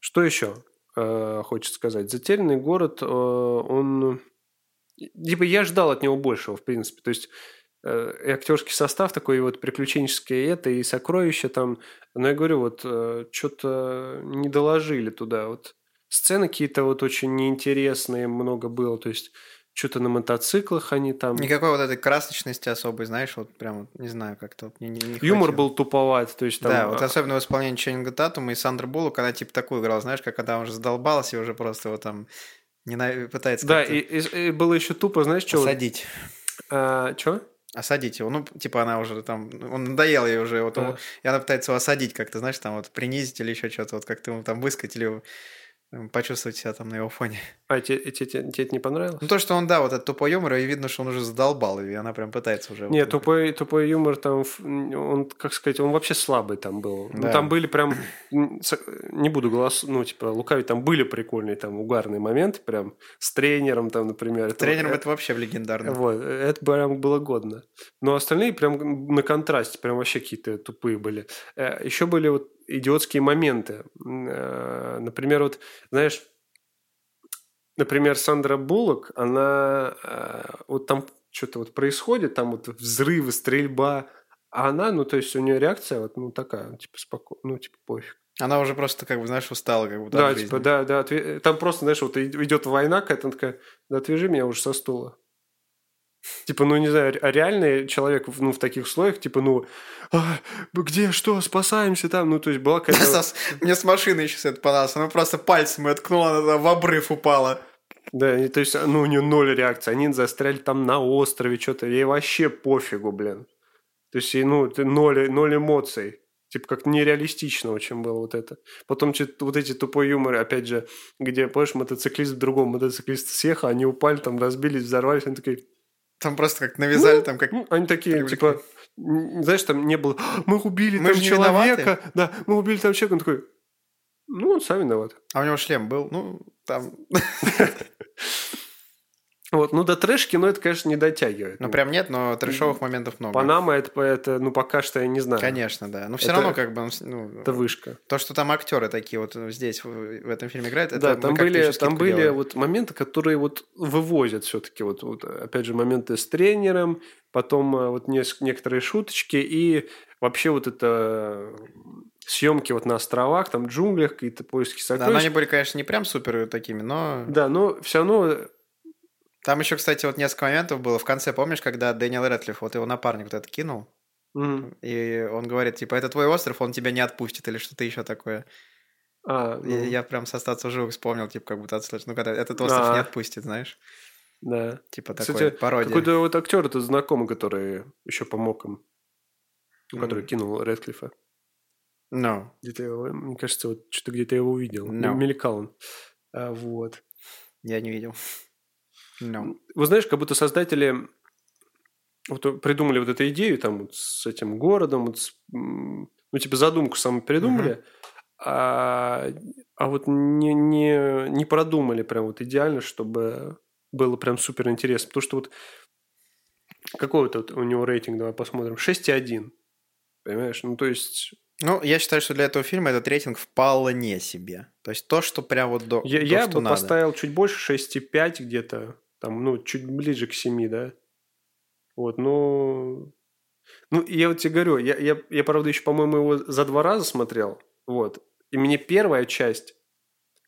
Что еще э, хочется сказать? Затерянный город, э, он... Типа я ждал от него большего, в принципе. То есть э, и актерский состав такой, вот приключенческое это, и сокровища там. Но я говорю, вот что-то не доложили туда. Вот сцены какие-то вот очень неинтересные много было. То есть что-то на мотоциклах они там... Никакой вот этой красочности особой, знаешь, вот прям, вот, не знаю, как-то вот не, не- не Юмор хватило. был туповат, то есть там... Да, вот а, особенно в исполнении Ченнинга Татума и Сандра Буллок, она типа такую играла, знаешь, как когда он уже задолбался и уже просто его там ненав- пытается Да, и, и- и было еще тупо, знаешь, что... осадить. что? Осадить его. Ну, типа она уже там, он надоел ей уже, вот Да. он- и она пытается его осадить как-то, знаешь, там вот принизить или еще что-то, вот как-то ему там высказать или почувствовать себя там на его фоне. А тебе, тебе- тебе- тебе это не понравилось? Ну, то, что он, да, вот этот тупой юмор, и видно, что он уже задолбал и она прям пытается уже... Не, вот- тупой, тупой юмор там, он, как сказать, он вообще слабый там был. Ну, Да. там были прям, с- не буду голос, ну, типа, лукавить, там были прикольные, там, угарные моменты, прям, с тренером, там, например. Это- Тренером э, это вообще легендарно. Вот, это прям было годно. Но остальные прям на контрасте, прям вообще какие-то тупые были. Еще были вот идиотские моменты. Э, Например, вот, знаешь, например, Сандра Буллок, она э, вот там что-то вот происходит, там вот взрывы, стрельба, а она, ну, то есть у нее реакция вот, ну, такая, типа, спокойно, ну, типа, пофиг. Она уже просто, как бы, знаешь, устала как будто Да, типа, да, да, там просто, знаешь, вот идет война какая-то, такая, да отвяжи меня уже со стула. Типа, ну, не знаю, а реальный человек, ну, в таких условиях, типа, ну, «А, где, что, спасаемся там, ну, то есть была какая-то... Мне с машины еще это понравилось. Она просто пальцем ее ткнула, она в обрыв упала. Да, то есть, ну, у нее ноль реакции. Они застряли там на острове, что-то. Ей вообще пофигу, блин. То есть, ну, ноль, ноль эмоций. Типа, как нереалистично очень было вот это. Потом вот эти тупой юморы, опять же, где, помнишь, мотоциклист в другом мотоциклист съехал, они упали, там разбились, взорвались, они такие... Там просто как навязали, там как... ну, они такие, привлекли. типа, знаешь, там не было, «А, мы убили Мы там человека, да, мы убили там человека, он такой, ну, он сам виноват. А у него шлем был, ну, там... Вот, ну, до трэш кино это, конечно, не дотягивает. Ну, прям нет, но трэшовых моментов много. Панама это, это, ну, пока что я не знаю. Конечно, да. Но все Это- равно, как бы, ну, Это вышка. то, что там актеры такие вот здесь, в, этом фильме играют, это да, там были, там были делаем. вот моменты, которые вот вывозят все-таки. Вот, вот, опять же, моменты с тренером, потом э, вот нес- некоторые шуточки и вообще вот это съемки вот на островах, там джунглях, какие-то поиски Да, но сокровищ. они были, конечно, не прям супер такими, но... Да, но все равно Там еще, кстати, вот несколько моментов было в конце, помнишь, когда Дэниел Рэдклифф, вот его напарник вот это кинул, м, и он говорит, типа, это твой остров, он тебя не отпустит, или что-то еще такое. а, ну, Я прям с остаться в живых вспомнил, типа, как будто отслышал. Ну, когда этот остров А. не отпустит, знаешь? да. Типа Кстати, такой пародия. Какой-то вот актер это знакомый, который еще помог им, ну, который кинул Редклифа. Ну, Где-то я его- мне кажется, вот что-то где-то я его увидел. No. Мелькал он. А, вот. я не видел. Ну. Вы знаешь, как будто создатели вот придумали вот эту идею там вот с этим городом, вот с, ну, типа задумку саму придумали, а, а вот не, не, не продумали прям вот идеально, чтобы было прям супер интересно. Потому что вот какой вот у него рейтинг, давай посмотрим, 6,1. Понимаешь? Ну, то есть Ну, я считаю, что для этого фильма этот рейтинг вполне себе. То есть то, что прям вот до, Я, то, я бы надо. поставил чуть больше 6,5 где-то. Там, ну, чуть ближе к 7, да. Вот, ну... Ну, я вот тебе говорю, я, я, я, правда, еще, по-моему, его за два раза смотрел. Вот. И мне первая часть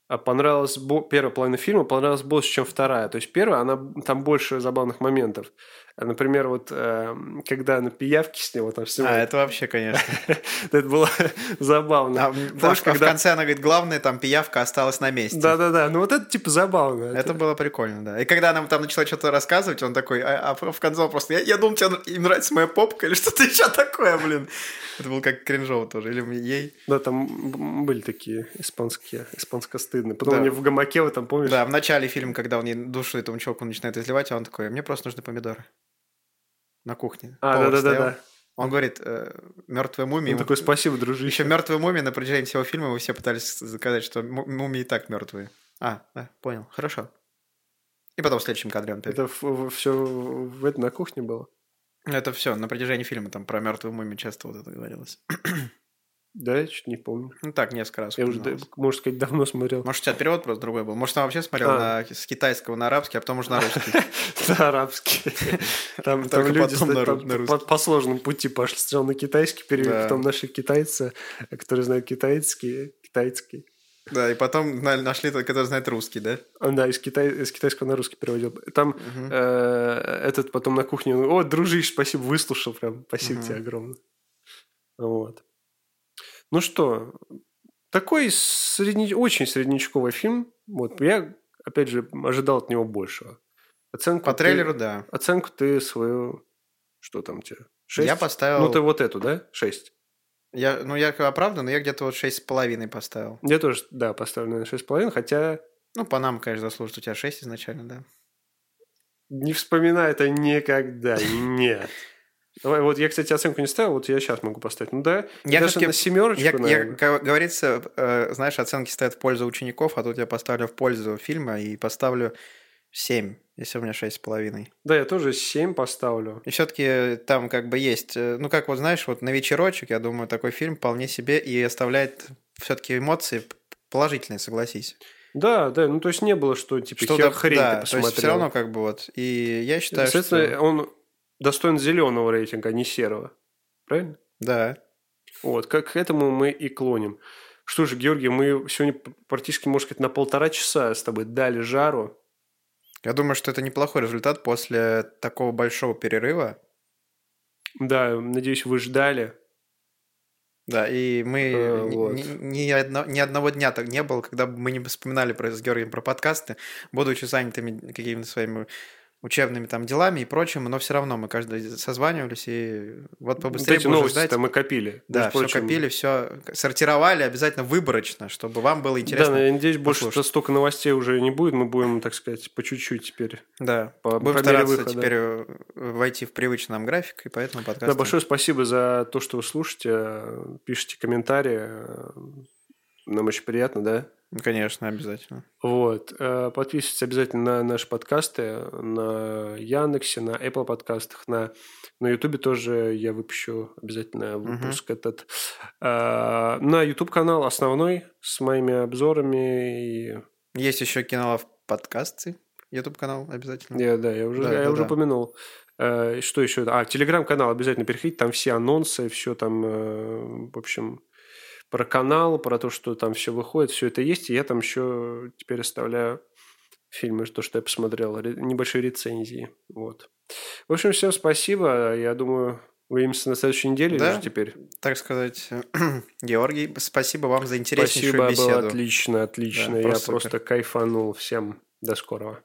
а, понравилась... бо- Первая половина фильма понравилась больше, чем вторая. То есть первая, она... Там больше забавных моментов. А, Например, вот э, когда на пиявке с него там А, снимают. это вообще, конечно. Это было забавно. А, Помнишь, да, а в конце она говорит, главное, там пиявка осталась на месте. Да-да-да. Ну, вот это, типа, забавно. Это было прикольно, да. И когда она там начала что-то рассказывать, он такой, а, а в конце он просто, я, думал, тебе нравится моя попка или что-то еще такое, блин. Это было как кринжово тоже. Или ей. Да, там были такие испанские, испанско-стыдные. Потом они в гамаке, вы там помнишь? Да, в начале фильма, когда он ей душу этому чуваку начинает изливать, а он такой, мне просто нужны помидоры. На кухне. А, да-да-да. Он говорит, мертвая мумия. Он такой, спасибо, дружище. Еще мертвые мумии на протяжении всего фильма вы все пытались заказать, что му- мумии и так мертвые. А, да, понял, хорошо. И потом в следующем кадре он Это все в, это на кухне было? Ну, Это все, на протяжении фильма там про мертвую мумию часто вот это говорилось. Да, я что-то не помню. Ну так, несколько раз. Я уже, да, можно сказать, давно смотрел. Может, у тебя перевод просто другой был? Может, он вообще смотрел А. на, с китайского на арабский, а потом уже на русский? Да, арабский. Там, люди на на по, сложному пути пошли. Сначала на китайский перевели, Да. потом наши китайцы, которые знают китайский, китайский. Да, и потом на- нашли тот, который знает русский, да? Да, из, китай, из китайского на русский переводил. Там Мгм. э, этот потом на кухне, о, дружище, спасибо, выслушал прям, спасибо Мгм. тебе огромное. Вот. Ну что, такой средне... очень среднячковый фильм. Вот я, опять же, ожидал от него большего. Оценку По ты- трейлеру, да. Оценку ты свою... Что там тебя? Шесть? Я поставил... Ну, ты вот эту, да? Шесть. я, ну, я оправдан, но я где-то вот шесть с половиной поставил. Я тоже, да, поставлю, наверное, шесть с половиной, хотя Ну, по нам, конечно, заслужит. У тебя шесть изначально, да? не вспоминаю это никогда. Нет. Давай, вот я, кстати, оценку не ставил, вот я сейчас могу поставить. Ну да, Я даже на семерочку, Я, я, наверное. как говорится, э, знаешь, оценки стоят в пользу учеников, а тут я поставлю в пользу фильма и поставлю 7, если у меня шесть с половиной. Да, я тоже 7 поставлю. И все-таки там как бы есть, э, ну как вот знаешь, вот на вечерочек, я думаю, такой фильм вполне себе и оставляет все-таки эмоции положительные, согласись. Да, да, ну то есть не было, что типа Что хер, хрень да, ты то есть посмотрел. все равно как бы вот. И я считаю, Соответственно, что... он достоин зеленого рейтинга, а не серого. Правильно? Да. Вот, как к этому мы и клоним. Что же, Георгий, мы сегодня практически, можно сказать, на полтора часа с тобой дали жару. Я думаю, что это неплохой результат после такого большого перерыва. Да, надеюсь, вы ждали. Да, и мы Э, ни- вот. ни, ни одно- ни одного дня так не было, когда бы мы не вспоминали про, с Георгием про подкасты, будучи занятыми какими-то своими учебными там делами и прочим, но все равно мы каждый созванивались и вот Вот побыстрее эти бы уже новости ждать. мы копили. Да, все прочим, копили, все сортировали обязательно выборочно, чтобы вам было Да, интересно. но я надеюсь, больше послушать. столько новостей уже не будет. Мы будем, так сказать, по чуть-чуть теперь. Да, по- будем по стараться выхода. теперь э, войти в привычный нам график, и поэтому подкаст. Да, большое спасибо за то, что вы слушаете, э, пишите комментарии. Нам очень приятно, да? Конечно, обязательно. Вот. Э, подписывайтесь обязательно на наши подкасты на Яндексе, на Apple подкастах, на, на YouTube тоже я выпущу обязательно выпуск угу. этот. Э, на YouTube канал основной с моими обзорами. И... Есть еще канал подкасты. YouTube канал обязательно. Я, да, я уже, да, я да, уже да. упомянул. Э, что еще? А, телеграм-канал обязательно переходите, там все анонсы, все там, в общем, про канал, про то, что там все выходит, все это есть. И я там еще теперь оставляю фильмы, то, что я посмотрел, небольшие рецензии. Вот. В общем, всем спасибо. Я думаю, увидимся на следующей неделе да, уже теперь. Так сказать, Георгий, спасибо вам за интереснейшую спасибо, беседу. Спасибо, было отлично, отлично. Да, я просто, просто кайфанул. Всем до скорого.